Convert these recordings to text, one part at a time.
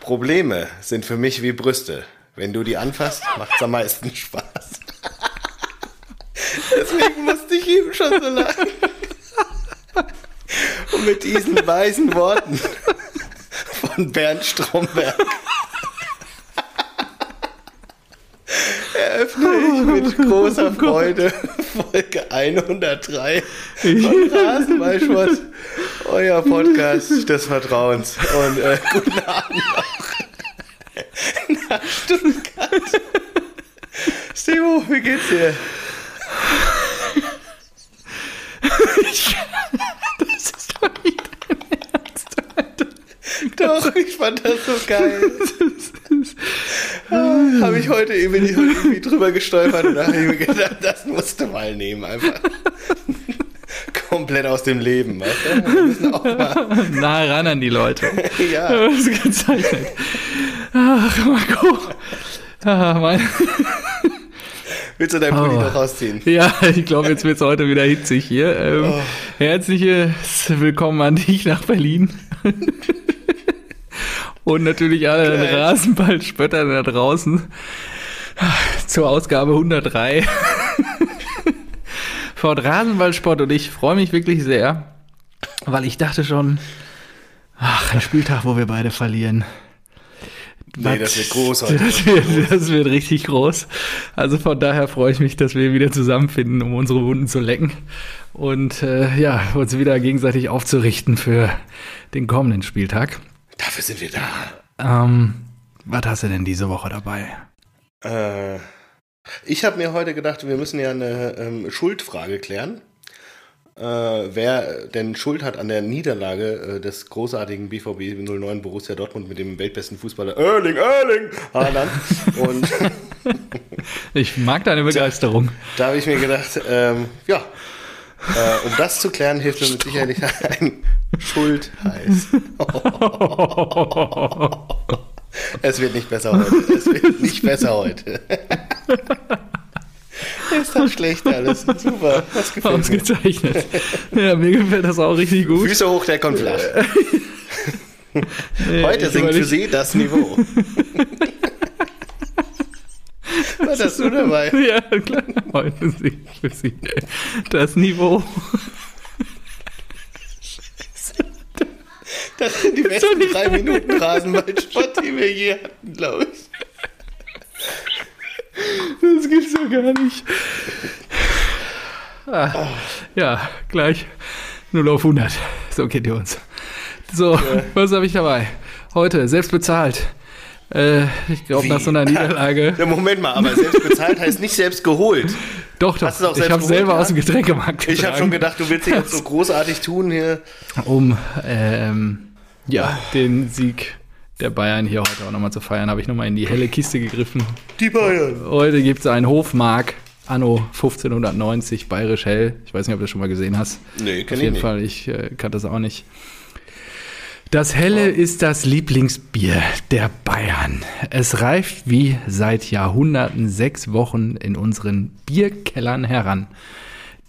Probleme sind für mich wie Brüste. Wenn du die anfasst, macht's am meisten Spaß. Deswegen musste ich eben schon so lachen. Und mit diesen weisen Worten von Bernd Stromberg eröffne ich mit großer Freude Folge 103 von Rasenballsport, euer Podcast des Vertrauens. Und äh, guten Abend auch nach Stuttgart. Stevo, wie geht's dir? Das ist doch nicht dein Ernst, Alter. Doch, ich fand das so geil. Habe ich heute eben ich heute irgendwie drüber gestolpert und da habe ich mir gedacht, das musst du mal nehmen, einfach. Komplett aus dem Leben, weißt du? Wir müssen auch mal, Nah ran an die Leute. ja. Das ist gezeichnet. Ach, Marco. Ah, mein. Willst du deinen Pulli Oh. noch rausziehen? Ja, ich glaube, jetzt wird es heute wieder hitzig hier. Ähm, Oh. Herzliches Willkommen an dich nach Berlin. Und natürlich alle Geil. Rasenballspötter da draußen zur Ausgabe 103 von Rasenballsport. Und ich freue mich wirklich sehr, weil ich dachte schon, ach, ein Spieltag, wo wir beide verlieren. Nee, das wird groß heute. Das wird, das wird richtig groß. Also von daher freue ich mich, dass wir wieder zusammenfinden, um unsere Wunden zu lecken und äh, ja, uns wieder gegenseitig aufzurichten für den kommenden Spieltag. Dafür sind wir da. Ähm, was hast du denn diese Woche dabei? Äh, ich habe mir heute gedacht, wir müssen ja eine ähm, Schuldfrage klären. Äh, wer denn Schuld hat an der Niederlage äh, des großartigen BVB 09 Borussia Dortmund mit dem weltbesten Fußballer Erling, Erling Haaland. Und Ich mag deine Begeisterung. da habe ich mir gedacht, ähm, ja, äh, um das zu klären, hilft mir mit Sicherheit ein Schultheiß. Es wird nicht besser heute. Es wird nicht besser heute. Ist doch schlecht alles. Super. Das gefällt mir. Ausgezeichnet. Ja, mir gefällt das auch richtig gut. Füße hoch, der kommt flach. Nee, Heute singt für Sie das Niveau. Was hast du dabei? Ja, klar. Heute singt für sie das Niveau. Das sind die besten drei Minuten Rasenballsport, die wir je hatten, glaube ich. Das gibt's doch gar nicht. Ah, ja, gleich 0 auf 100. So kennt ihr uns. So, was habe ich dabei? Heute, selbst bezahlt. Äh, ich glaube, nach so einer Niederlage. Ja, Moment mal, aber selbst bezahlt heißt nicht selbst geholt. Doch, doch. Hast du auch ich selbst habe geholt, selber ja? aus dem Getränkemarkt Ich habe getragen, schon gedacht, du willst dich jetzt so großartig tun hier. Um, ähm, ja, den Sieg der Bayern hier heute auch nochmal zu feiern, habe ich nochmal in die helle Kiste gegriffen. Die Bayern. Heute gibt es einen Hofmark Anno 1590 Bayerisch Hell. Ich weiß nicht, ob du das schon mal gesehen hast. Nee, Auf kenn ich jeden nicht. Fall, ich äh, kannte das auch nicht. Das Helle ist das Lieblingsbier der Bayern. Es reift wie seit Jahrhunderten sechs Wochen in unseren Bierkellern heran.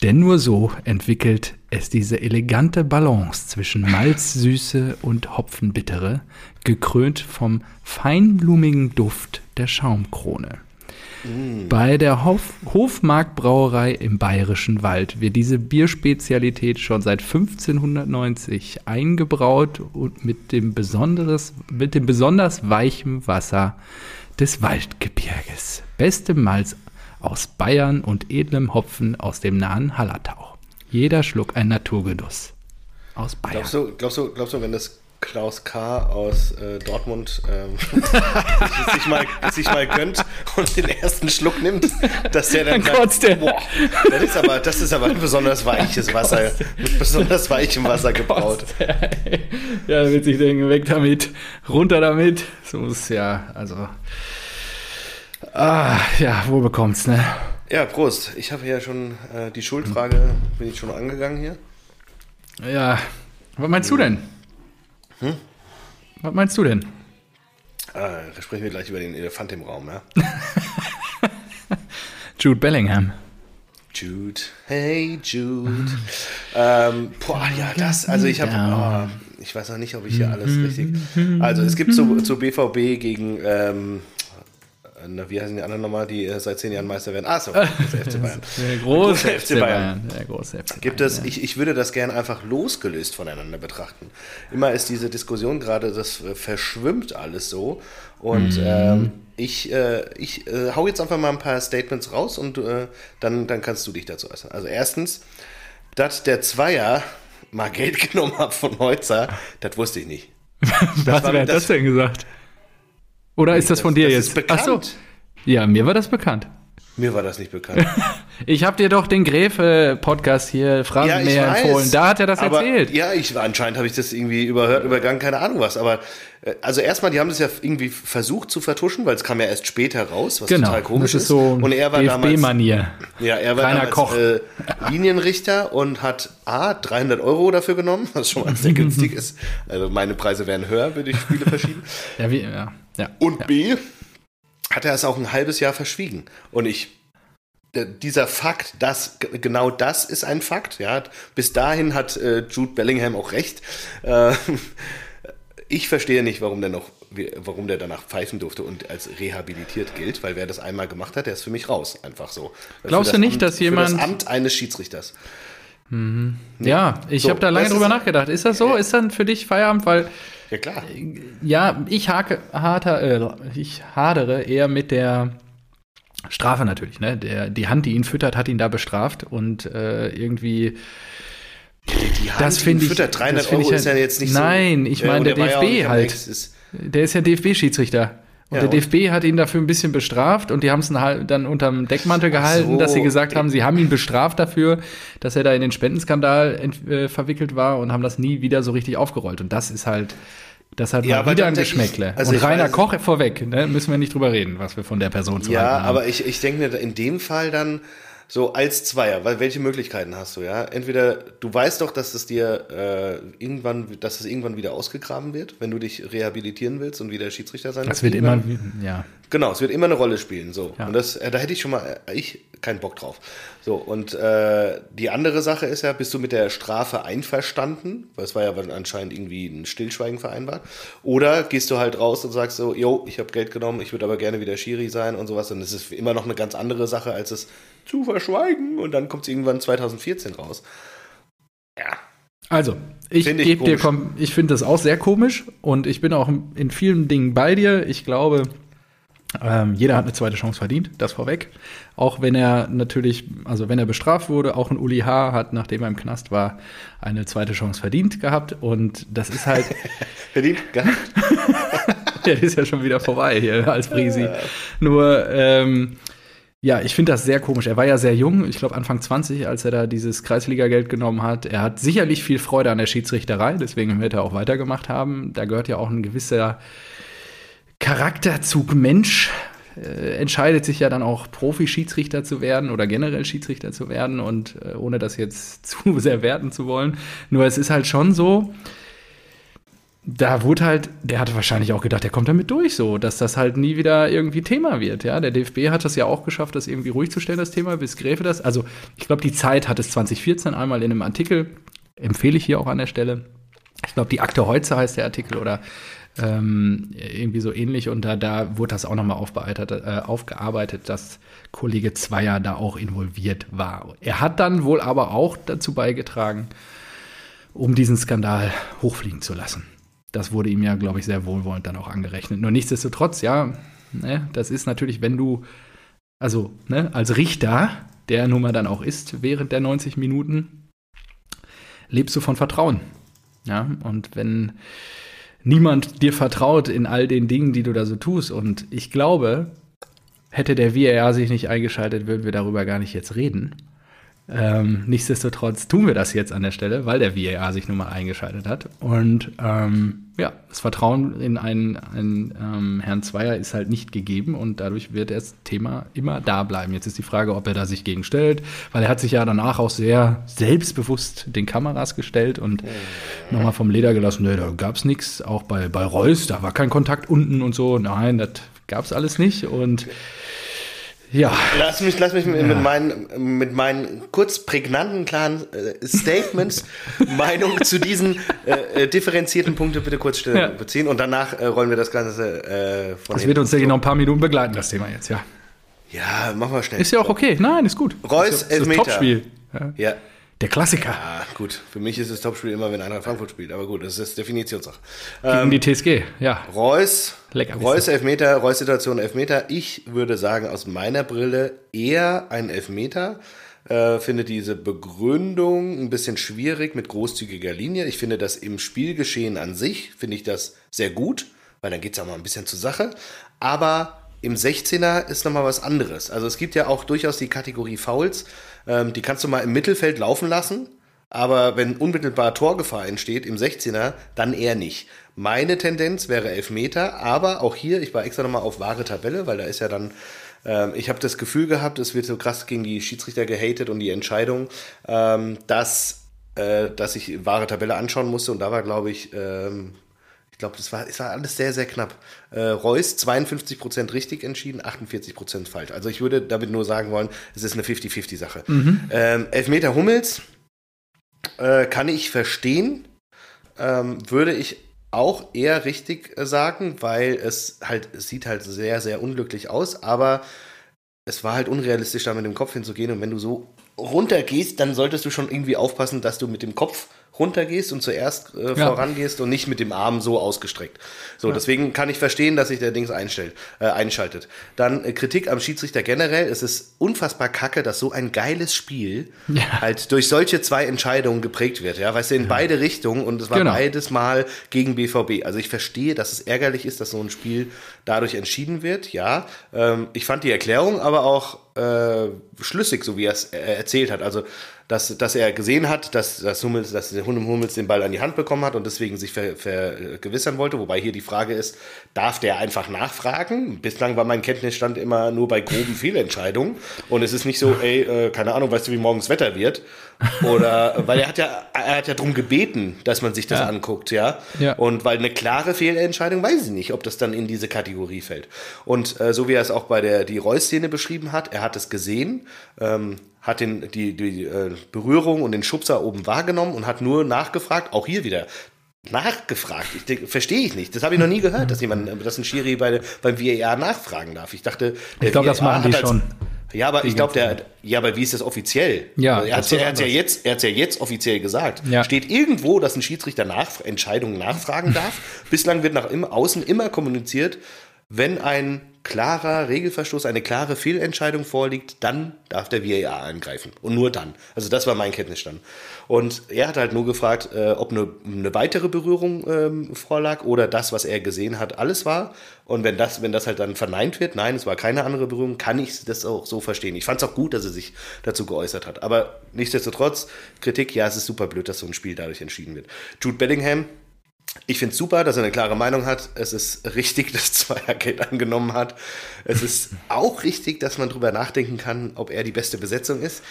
Denn nur so entwickelt es diese elegante Balance zwischen Malzsüße und Hopfenbittere, gekrönt vom feinblumigen Duft der Schaumkrone. Bei der Hof Hofmarkbrauerei im Bayerischen Wald wird diese Bierspezialität schon seit 1590 eingebraut und mit dem, besonderes, mit dem besonders weichen Wasser des Waldgebirges. Beste Malz aus Bayern und edlem Hopfen aus dem nahen Hallertau. Jeder Schluck ein Naturgenuss. Aus Bayern. Glaubst du, glaubst du, glaubst du, wenn das Klaus K. aus äh, Dortmund ähm, sich, mal, sich mal gönnt und den ersten Schluck nimmt, dass der dann, Dann kotzt der. boah, das ist aber, das ist aber ein besonders weiches Wasser, mit besonders weichem Wasser gebraut. ja, wird sich denken, weg damit, runter damit. So muss ja, also. Ah, ja, wohl bekommt's, ne? Ja, Prost. Ich habe ja schon äh, die Schuldfrage, bin ich schon angegangen hier. Ja, was meinst du denn? Hm? Was meinst du denn? Äh, da sprechen wir gleich über den Elefant im Raum, ja? Jude Bellingham. Jude, hey Jude. ähm, boah, ja, das, also ich habe, ich weiß noch nicht, ob ich hier alles richtig. Also es gibt zu, zu BVB gegen ähm, wie heißen die anderen nochmal, die äh, seit zehn Jahren Meister werden? Ah, so, der FC Bayern. Der große, der FC Bayern. Der große FC Bayern. Gibt es, ja. ich, ich würde das gerne einfach losgelöst voneinander betrachten. Immer ist diese Diskussion gerade, das äh, verschwimmt alles so. Und mhm. ähm, ich, äh, ich äh, hau jetzt einfach mal ein paar Statements raus und äh, dann, dann kannst du dich dazu äußern. Also erstens, dass der Zweier mal Geld genommen hat von Heutzer, das wusste ich nicht. Was, wer hat das denn gesagt? Oder ist das, das von dir das jetzt? Ist bekannt. Ach so. Ja, mir war das bekannt. Mir war das nicht bekannt. ich habe dir doch den Gräfe-Podcast hier Phrasenmäher ja, empfohlen. Da hat er das aber, erzählt. Ja, ich, anscheinend habe ich das irgendwie überhört, übergangen, keine Ahnung was. Aber äh, also erstmal, die haben das ja irgendwie versucht zu vertuschen, weil es kam ja erst später raus, was genau, total komisch das ist. So und er war DFB-Manier. Ja, er war Kleiner damals Koch. Äh, Linienrichter und hat A, 300 Euro dafür genommen, was schon mal sehr günstig ist. Also meine Preise wären höher, würde ich Spiele verschieben. ja, wie, ja, ja. Und ja. B, hat er es auch ein halbes Jahr verschwiegen. Und ich, dieser Fakt, das, genau das ist ein Fakt, ja. Bis dahin hat äh, Jude Bellingham auch recht. Äh, ich verstehe nicht, warum der noch, warum der danach pfeifen durfte und als rehabilitiert gilt, weil wer das einmal gemacht hat, der ist für mich raus, einfach so. Glaubst du nicht, Amt, dass jemand. Für das Amt eines Schiedsrichters. Mhm. Ja, ich so, habe da lange drüber nachgedacht. Ist das so? Ist dann für dich Feierabend? Weil ja, klar. Ja, ich, hake, harter, äh, ich hadere eher mit der Strafe natürlich. Ne? Der, die Hand, die ihn füttert, hat ihn da bestraft und äh, irgendwie. Die, die Hand, das finde ich. Füttert 300 Euro ich ist ja jetzt nicht nein, so. ich meine, der, der DFB halt. Der ist ja DFB-Schiedsrichter. Und ja, der DFB hat ihn dafür ein bisschen bestraft und die haben es dann unterm Deckmantel gehalten, so, dass sie gesagt haben, sie haben ihn bestraft dafür, dass er da in den Spendenskandal äh, verwickelt war und haben das nie wieder so richtig aufgerollt. Und das ist halt, das hat ja, mal wieder ein Geschmäckle. Also und Rainer weiß, Koch vorweg, ne, müssen wir nicht drüber reden, was wir von der Person zu Ja, aber ich, ich denke mir in dem Fall dann, so als Zweier, weil welche Möglichkeiten hast du, ja? Entweder du weißt doch, dass es dir äh, irgendwann, dass es irgendwann wieder ausgegraben wird, wenn du dich rehabilitieren willst und wieder Schiedsrichter sein willst. Das wird immer, ja. Genau, es wird immer eine Rolle spielen, so. Ja. Und das, äh, da hätte ich schon mal, äh, ich keinen Bock drauf. So, und äh, die andere Sache ist ja, bist du mit der Strafe einverstanden? Weil es war ja anscheinend irgendwie ein Stillschweigen vereinbart. Oder gehst du halt raus und sagst so, yo, ich habe Geld genommen, ich würde aber gerne wieder Schiri sein und sowas. Und das ist immer noch eine ganz andere Sache, als es zu verschweigen und dann kommt es irgendwann 2014 raus. Ja. Also, ich find gebe dir, ich finde das auch sehr komisch und ich bin auch in vielen Dingen bei dir. Ich glaube, ähm, jeder hat eine zweite Chance verdient, das vorweg. Auch wenn er natürlich, also wenn er bestraft wurde, auch ein Uli H. hat, nachdem er im Knast war, eine zweite Chance verdient gehabt. Und das ist halt. verdient gehabt? ja, ist ja schon wieder vorbei hier als Brisi. Nur, ähm, ja, ich finde das sehr komisch. Er war ja sehr jung, ich glaube Anfang 20, als er da dieses Kreisliga-Geld genommen hat. Er hat sicherlich viel Freude an der Schiedsrichterei, deswegen wird er auch weitergemacht haben. Da gehört ja auch ein gewisser Charakterzug Mensch. Äh, entscheidet sich ja dann auch Profi-Schiedsrichter zu werden oder generell Schiedsrichter zu werden und äh, ohne das jetzt zu sehr werten zu wollen. Nur es ist halt schon so, da wurde halt, der hatte wahrscheinlich auch gedacht, der kommt damit durch, so, dass das halt nie wieder irgendwie Thema wird. Ja, der DFB hat das ja auch geschafft, das irgendwie ruhig zu stellen, das Thema, bis Gräfe das. Also, ich glaube, die Zeit hat es 2014 einmal in einem Artikel, empfehle ich hier auch an der Stelle. Ich glaube, die Akte Heute heißt der Artikel oder ähm, irgendwie so ähnlich. Und da, da wurde das auch nochmal äh, aufgearbeitet, dass Kollege Zweier da auch involviert war. Er hat dann wohl aber auch dazu beigetragen, um diesen Skandal hochfliegen zu lassen. Das wurde ihm ja, glaube ich, sehr wohlwollend dann auch angerechnet. Nur nichtsdestotrotz, ja, ne, das ist natürlich, wenn du, also ne, als Richter, der nun mal dann auch ist während der 90 Minuten, lebst du von Vertrauen. Ja, und wenn niemand dir vertraut in all den Dingen, die du da so tust, und ich glaube, hätte der VAR sich nicht eingeschaltet, würden wir darüber gar nicht jetzt reden. Ähm, nichtsdestotrotz tun wir das jetzt an der Stelle, weil der VAR sich nun mal eingeschaltet hat. Und ähm, ja, das Vertrauen in einen, einen ähm, Herrn Zweier ist halt nicht gegeben und dadurch wird das Thema immer da bleiben. Jetzt ist die Frage, ob er da sich gegen stellt, weil er hat sich ja danach auch sehr selbstbewusst den Kameras gestellt und nochmal vom Leder gelassen, nee, da gab es nichts. Auch bei, bei Reus, da war kein Kontakt unten und so. Nein, das gab es alles nicht. Und Ja. Lass mich, lass mich mit, mit meinen, mit meinen kurz prägnanten, klaren äh, Statements Meinung zu diesen äh, äh, differenzierten Punkten bitte kurz Ja. beziehen und danach äh, rollen wir das Ganze äh, von Das wird uns ja noch ein paar Minuten begleiten, das Thema jetzt, ja. Ja, machen wir schnell. Ist ja auch okay. Nein, ist gut. Reus, ist, ja- ist Elfmeter. das Topspiel. Ja. Ja. Der Klassiker Ah, gut. Für mich ist es Topspiel immer, wenn Eintracht Frankfurt spielt. Aber gut, das ist Definitionssache. gegen Ähm, die TSG. Ja. Reus, Lecker Reus Elfmeter, Reus Situation Elfmeter. Ich würde sagen, aus meiner Brille eher ein Elfmeter. Äh, finde diese Begründung ein bisschen schwierig mit großzügiger Linie. Ich finde das im Spielgeschehen an sich, finde ich das sehr gut, weil dann geht es auch mal ein bisschen zur Sache. Aber im 16er ist nochmal was anderes. Also es gibt ja auch durchaus die Kategorie Fouls, ähm, die kannst du mal im Mittelfeld laufen lassen. Aber wenn unmittelbar Torgefahr entsteht im 16er, dann eher nicht. Meine Tendenz wäre Elfmeter, aber auch hier, ich war extra nochmal auf wahre Tabelle, weil da ist ja dann, ähm, ich habe das Gefühl gehabt, es wird so krass gegen die Schiedsrichter gehatet und die Entscheidung, ähm, dass, äh, dass ich wahre Tabelle anschauen musste und da war, glaube ich, ähm, ich glaube, das war, es war alles sehr, sehr knapp. Äh, Reus 52% richtig entschieden, 48% falsch. Also ich würde damit nur sagen wollen, es ist eine 50-50-Sache. Ähm, Elfmeter Hummels äh, kann ich verstehen, ähm, würde ich auch eher richtig äh, sagen, weil es halt, es sieht halt sehr, sehr unglücklich aus, aber es war halt unrealistisch, da mit dem Kopf hinzugehen. Und wenn du so runtergehst, dann solltest du schon irgendwie aufpassen, dass du mit dem Kopf runtergehst und zuerst äh, Ja. vorangehst und nicht mit dem Arm so ausgestreckt. So, deswegen kann ich verstehen, dass sich der Dings einstellt, äh, einschaltet. Dann äh, Kritik am Schiedsrichter generell. Es ist unfassbar kacke, dass so ein geiles Spiel Ja. halt durch solche zwei Entscheidungen geprägt wird. Ja, weißt du, in beide Richtungen und es war Genau. beides Mal gegen BVB. Also ich verstehe, dass es ärgerlich ist, dass so ein Spiel dadurch entschieden wird. Ja, ähm, ich fand die Erklärung aber auch äh, schlüssig, so wie er es äh, erzählt hat. Also dass, dass er gesehen hat, dass, dass, Hummels, dass der Hund Hummels den Ball an die Hand bekommen hat und deswegen sich ver- vergewissern wollte. Wobei hier die Frage ist, darf der einfach nachfragen? Bislang war mein Kenntnisstand immer nur bei groben Fehlentscheidungen. Und es ist nicht so, ey, äh, keine Ahnung, weißt du, wie morgens Wetter wird? Oder, weil er hat ja, er hat ja darum gebeten, dass man sich das Ja. anguckt, ja? Ja. Und weil eine klare Fehlentscheidung, weiß ich nicht, ob das dann in diese Kategorie fällt. Und äh, so wie er es auch bei der die Reus-Szene beschrieben hat, er hat es gesehen, ähm, hat den, die, die äh, Berührung und den Schubser oben wahrgenommen und hat nur nachgefragt, auch hier wieder. Nachgefragt, ich verstehe ich nicht. Das habe ich noch nie gehört, dass jemand, dass ein Schiri bei, beim VAR nachfragen darf. Ich dachte, der Ich glaub, das machen die als- schon. Ja, aber ich glaube, der, ja, aber wie ist das offiziell? Ja, er hat das ja, jetzt, er hat's ja jetzt offiziell gesagt. Ja. Steht irgendwo, dass ein Schiedsrichter nach, Entscheidungen nachfragen darf. Bislang wird nach im, außen immer kommuniziert, wenn ein klarer Regelverstoß, eine klare Fehlentscheidung vorliegt, dann darf der VAR eingreifen. Und nur dann. Also das war mein Kenntnisstand. Und er hat halt nur gefragt, äh, ob eine, eine weitere Berührung ähm, vorlag oder das, was er gesehen hat, alles war. Und wenn das, wenn das halt dann verneint wird, nein, es war keine andere Berührung, kann ich das auch so verstehen. Ich fand es auch gut, dass er sich dazu geäußert hat. Aber nichtsdestotrotz, Kritik, ja, es ist super blöd, dass so ein Spiel dadurch entschieden wird. Jude Bellingham, ich finde es super, dass er eine klare Meinung hat. Es ist richtig, dass Zweiergeld angenommen hat. Es ist auch richtig, dass man drüber nachdenken kann, ob er die beste Besetzung ist.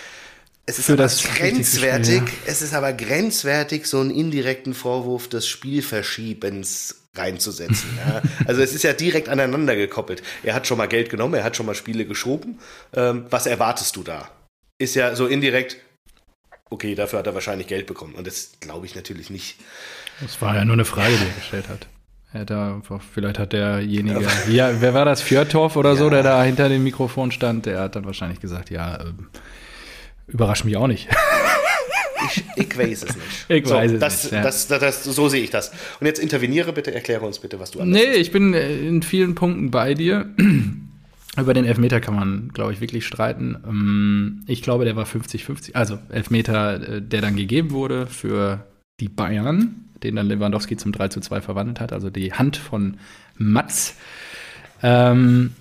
Es ist Für aber das grenzwertig, Spiel, es ist aber grenzwertig, so einen indirekten Vorwurf des Spielverschiebens reinzusetzen. Ja. Also es ist ja direkt aneinander gekoppelt. Er hat schon mal Geld genommen, er hat schon mal Spiele geschoben. Ähm, was erwartest du da? Ist ja so indirekt, okay, dafür hat er wahrscheinlich Geld bekommen. Und das glaube ich natürlich nicht. Das war ja nur eine Frage, die er gestellt hat. Er hat da einfach, vielleicht hat derjenige, ja, wer war das, Fjörtorf oder so, Ja. der da hinter dem Mikrofon stand, der hat dann wahrscheinlich gesagt, ja, ähm, überrascht mich auch nicht. Ich, ich weiß es nicht. Ich so, weiß es das, nicht, ja. Das, das, das, so sehe ich das. Und jetzt interveniere bitte, erkläre uns bitte, was du anders Nee, ich bin äh, in vielen Punkten bei dir. Über den Elfmeter kann man, glaube ich, wirklich streiten. Ähm, Ich glaube, der war 50-50. Also Elfmeter, äh, der dann gegeben wurde für die Bayern, den dann Lewandowski zum 3 zu 2 verwandelt hat. Also die Hand von Matz. Ähm,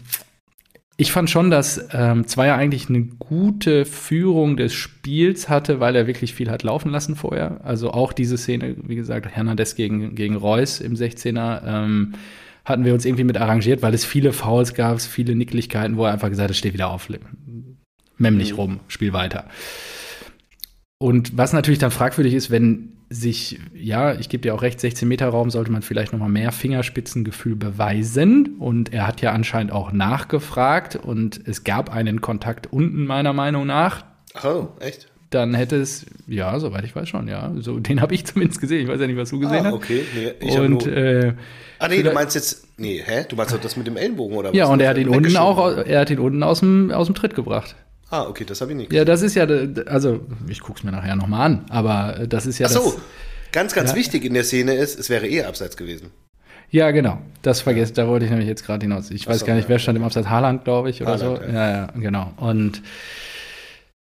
ich fand schon, dass ähm, Zweier eigentlich eine gute Führung des Spiels hatte, weil er wirklich viel hat laufen lassen vorher. Also auch diese Szene, wie gesagt, Hernandez gegen, gegen Reus im 16er, ähm, hatten wir uns irgendwie mit arrangiert, weil es viele Fouls gab, viele Nicklichkeiten, wo er einfach gesagt hat, steh wieder auf, mem nicht rum, spiel weiter. Und was natürlich dann fragwürdig ist, wenn sich, ja, ich gebe dir auch recht, 16 Meter Raum sollte man vielleicht noch mal mehr Fingerspitzengefühl beweisen. Und er hat ja anscheinend auch nachgefragt und es gab einen Kontakt unten meiner Meinung nach. Oh, echt? Dann hätte es, ja, soweit ich weiß schon, ja. So, den habe ich zumindest gesehen. Ich weiß ja nicht, was du gesehen ah, hast. okay. Nee, ich Und nur, äh, ah, nee, du meinst jetzt, nee, hä? Du meinst doch das mit dem Ellenbogen oder was? ja, und er hat ihn unten auch, au- er hat ihn unten aus dem, aus dem Tritt gebracht. Ah, okay, das habe ich nicht. Ja, das ist ja, de- also ich guck's mir nachher noch mal an, aber das ist ja Ach so, das. ganz, ganz Ja. wichtig in der Szene ist, es wäre eh abseits gewesen. Ja, genau. Das vergesst, da wollte ich nämlich jetzt gerade hinaus. Ich weiß so, gar nicht, ja. wer stand im Absatz Haaland, glaube ich, oder Haaland, so. ja. Ja, ja, genau. Und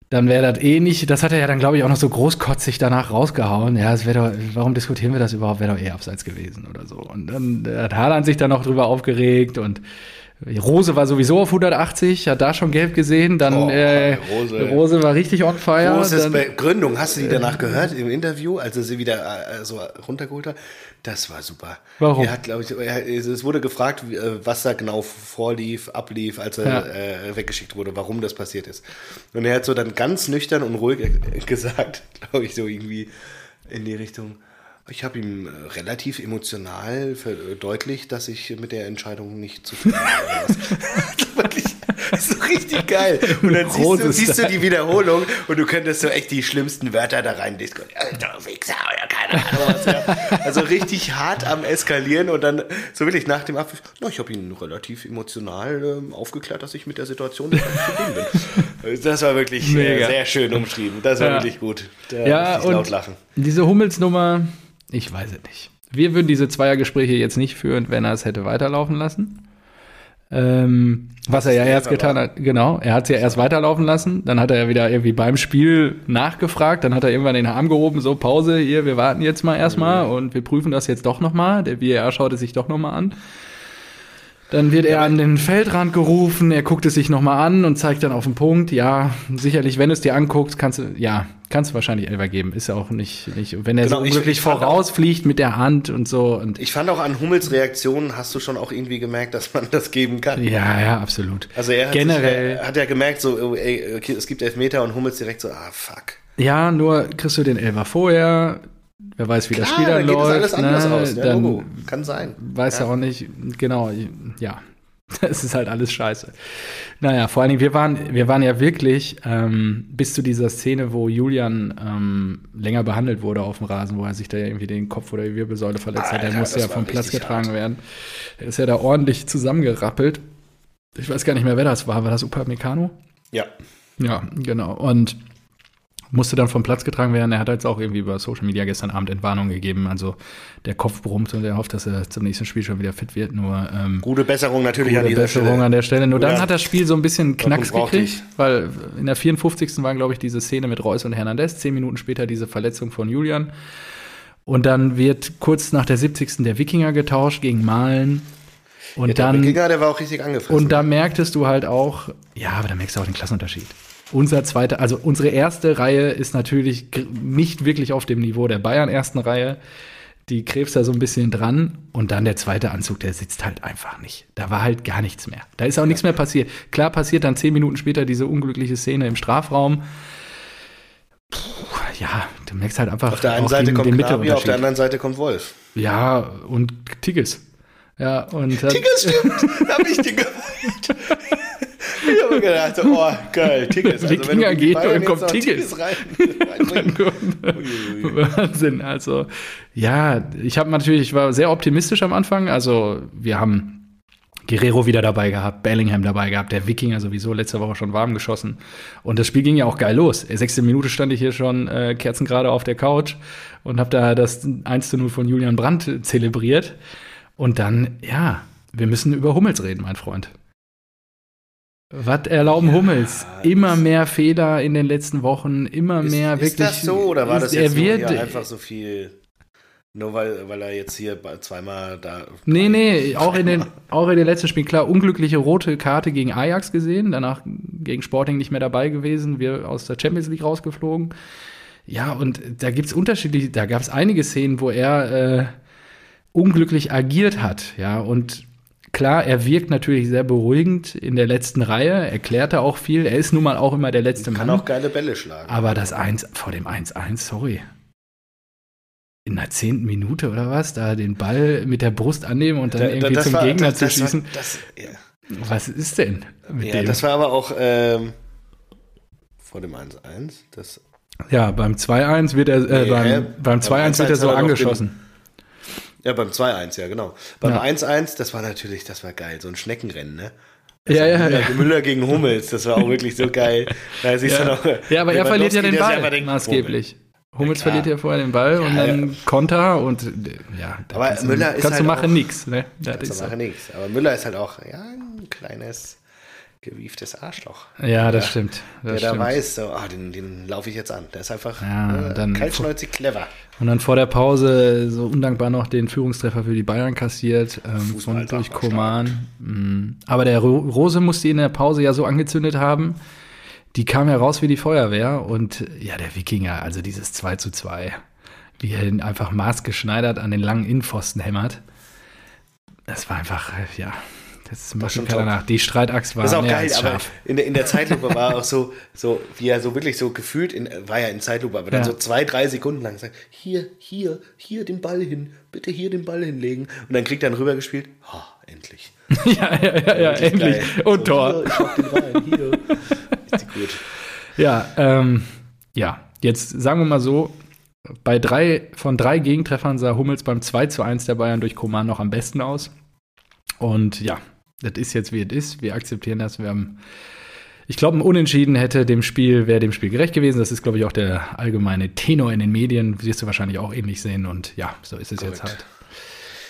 dann wäre das eh nicht, das hat er ja dann, glaube ich, auch noch so großkotzig danach rausgehauen. Ja, es wäre doch, warum diskutieren wir das überhaupt? Wäre doch eh abseits gewesen oder so. Und dann hat Haaland sich dann noch drüber aufgeregt und Rose war sowieso auf 180, hat da schon gelb gesehen. Dann Oh, äh, Rose. Rose. war richtig on fire. Großes dann, Begründung. Hast du die danach gehört im Interview, als er sie wieder äh, so runtergeholt hat? Das war super. Warum? Er hat, glaube ich, er, es wurde gefragt, äh, was da genau vorlief, ablief, als er Ja. äh, weggeschickt wurde, warum das passiert ist. Und er hat so dann ganz nüchtern und ruhig äh, gesagt, glaube ich, so irgendwie in die Richtung. Ich habe ihm äh, relativ emotional verdeutlicht, dass ich mit der Entscheidung nicht zufrieden bin. Also Wirklich, das ist so richtig geil. Und dann siehst du, siehst du die Wiederholung und du könntest so echt die schlimmsten Wörter da rein diskutieren. Alter Wichser oder keine Ahnung was. Ja. Also richtig hart am Eskalieren und dann so wirklich nach dem Abpfiff, na, ich habe ihn relativ emotional ähm, aufgeklärt, dass ich mit der Situation nicht zufrieden bin. Das war wirklich äh, sehr schön umschrieben. Das war Ja. wirklich gut. Da Ja, und diese Hummelsnummer, ich weiß es nicht. Wir würden diese Zweiergespräche jetzt nicht führen, wenn er es hätte weiterlaufen lassen. Ähm, was er ja erst getan hat, genau, er hat es ja erst weiterlaufen lassen, dann hat er ja wieder irgendwie beim Spiel nachgefragt, dann hat er irgendwann den Arm gehoben, so Pause, hier, wir warten jetzt mal erstmal und wir prüfen das jetzt doch nochmal, der VAR schaut es sich doch nochmal an. Dann wird er an den Feldrand gerufen, er guckt es sich nochmal an und zeigt dann auf den Punkt. Ja, sicherlich, wenn du es dir anguckst, kannst du, ja, kannst du wahrscheinlich Elfer geben. Ist ja auch nicht, nicht wenn er Genau, so ich- unglücklich vorausfliegt mit der Hand und so. Und Ich fand auch an Hummels Reaktionen hast du schon auch irgendwie gemerkt, dass man das geben kann. ja, ja, absolut. Also er hat, Generell. Sich, hat ja gemerkt, so, oh, ey, okay, es gibt Elfmeter und Hummels direkt so, ah, fuck. Ja, nur kriegst du den Elfer vorher. Wer weiß, wie das Spiel Klar, dann dann geht läuft. das alles anders ne? aus. Ja, dann Logo. Kann sein. weiß ja. auch nicht, genau, ja. Das ist halt alles scheiße. Naja, vor allen Dingen, wir waren, wir waren ja wirklich ähm, bis zu dieser Szene, wo Julian ähm, länger behandelt wurde auf dem Rasen, wo er sich da irgendwie den Kopf oder die Wirbelsäule verletzt hat. Der Alter, musste ja vom Platz getragen hart. werden. Er ist ja da ordentlich zusammengerappelt. Ich weiß gar nicht mehr, wer das war. War das Upamecano? Ja. Ja, genau. Und musste dann vom Platz getragen werden. Er hat jetzt auch irgendwie über Social Media gestern Abend Entwarnung gegeben. Also der Kopf brummt und er hofft, dass er zum nächsten Spiel schon wieder fit wird. Nur ähm, Gute Besserung natürlich an gute dieser Besserung Stelle. an der Stelle. Nur dann Julian, hat das Spiel so ein bisschen Knacks gekriegt, weil in der 54. war, glaube ich, diese Szene mit Reus und Hernandez. Zehn Minuten später diese Verletzung von Julian. Und dann wird kurz nach der 70. der Wikinger getauscht gegen Malen. Und Ja, der dann Wikinger, der war auch richtig angefressen. und da merktest du halt auch, ja, aber da merkst du auch den Klassenunterschied. Unser zweiter, also unsere erste Reihe ist natürlich nicht wirklich auf dem Niveau der Bayern ersten Reihe. Die krebst da so ein bisschen dran und dann der zweite Anzug, der sitzt halt einfach nicht. Da war halt gar nichts mehr. Da ist auch nichts mehr passiert. Klar passiert dann zehn Minuten später diese unglückliche Szene im Strafraum. Puh, ja, du merkst halt einfach auf der einen Seite den, kommt den Gnabry, auf der anderen Seite kommt Wolf. Ja, und Tigges. Ja, und Tickets stimmt, hab ich dir gemeint. Ich habe gedacht, oh, geil, Tickets. Also, Wikinger wenn du geht und kommt jetzt noch Tickets. rein. Wahnsinn. Also, ja, ich habe natürlich, ich war sehr optimistisch am Anfang. Also, wir haben Guerrero wieder dabei gehabt, Bellingham dabei gehabt, der Wikinger sowieso letzte Woche schon warm geschossen. Und das Spiel ging ja auch geil los. Sechste Minute stand ich hier schon äh, kerzengerade auf der Couch und habe da das 1 zu 0 von Julian Brandt zelebriert. Und dann, ja, wir müssen über Hummels reden, mein Freund. Was erlauben Hummels? Immer mehr Fehler in den letzten Wochen, immer Ist, mehr ist wirklich. das so oder war das jetzt nur wird, hier einfach so viel, nur weil, weil er jetzt hier zweimal da... Nee, nee, auch in, den, auch in den letzten Spielen, klar, unglückliche rote Karte gegen Ajax gesehen, danach gegen Sporting nicht mehr dabei gewesen, wir aus der Champions League rausgeflogen. Ja, und da gibt's unterschiedliche, da gab's einige Szenen, wo er äh, unglücklich agiert hat, ja, und klar, er wirkt natürlich sehr beruhigend in der letzten Reihe, erklärt er auch viel. Er ist nun mal auch immer der letzte Kann Mann. auch geile Bälle schlagen. Aber das 1 vor dem 1-1, sorry. In der zehnten Minute oder was, da den Ball mit der Brust annehmen und dann Da- irgendwie zum war- Gegner das- zu das war- schießen. Das, ja. Was ist denn mit ja, dem? das war aber auch ähm, vor dem 1-1. Das ja, beim 2-1 wird er, äh, Nee, beim, beim Beim 2-1 wird er 1-1 so angeschossen. Ja, beim 2-1, ja, genau. Beim Ja. 1-1, das war natürlich, das war geil, so ein Schneckenrennen, ne? Ja, ja, Müller, ja. Müller gegen Hummels, das war auch wirklich so geil. Da siehst du Ja. noch, Ja, aber er verliert ja den Ball denkt, maßgeblich. Hummels Ja, verliert ja vorher den Ball und Ja, dann Konter und ja, da Aber kannst du, Müller ist kannst halt du machen nix. Ne? Das Kannst du machen nichts. Aber Müller ist halt auch, ja, ein kleines, gewieftes Arschloch. Ja, das Ja. stimmt. Das der stimmt. da weiß, so, ah, den, den laufe ich jetzt an. Der ist einfach Ja, äh, dann- kaltschnäuzig clever. Und dann vor der Pause so undankbar noch den Führungstreffer für die Bayern kassiert ähm, von, durch Koman. Mm. Aber der Ro Rose musste ihn in der Pause ja so angezündet haben. Die kam ja raus wie die Feuerwehr und ja, der Wikinger, also dieses 2 zu 2, wie er ihn einfach maßgeschneidert an den langen Innenpfosten hämmert. Das war einfach, äh, ja, das macht schon keiner nach. Die Streitachs war Das ist auch geil, aber scharf. in der, in der Zeitlupe war auch so, so, wie er so wirklich so gefühlt, in, war ja in Zeitlupe, aber dann Ja. so zwei, drei Sekunden lang sagt, hier, hier, hier den Ball hin, bitte hier den Ball hinlegen. Und dann kriegt er dann rübergespielt, ha, endlich. ja, ja, ja, ja endlich. geil. Und So, Tor. Hier, ich den rein, hier. Richtig gut. Ja, ähm, ja, jetzt sagen wir mal so, bei drei von drei Gegentreffern sah Hummels beim 2 zu 1 der Bayern durch Koman noch am besten aus. Und ja, das ist jetzt wie es ist. Wir akzeptieren das. Wir haben, ich glaube, ein Unentschieden hätte dem Spiel, wäre dem Spiel gerecht gewesen. Das ist, glaube ich, auch der allgemeine Tenor in den Medien. Wirst du wahrscheinlich auch ähnlich sehen. Und ja, so ist es jetzt Korrekt.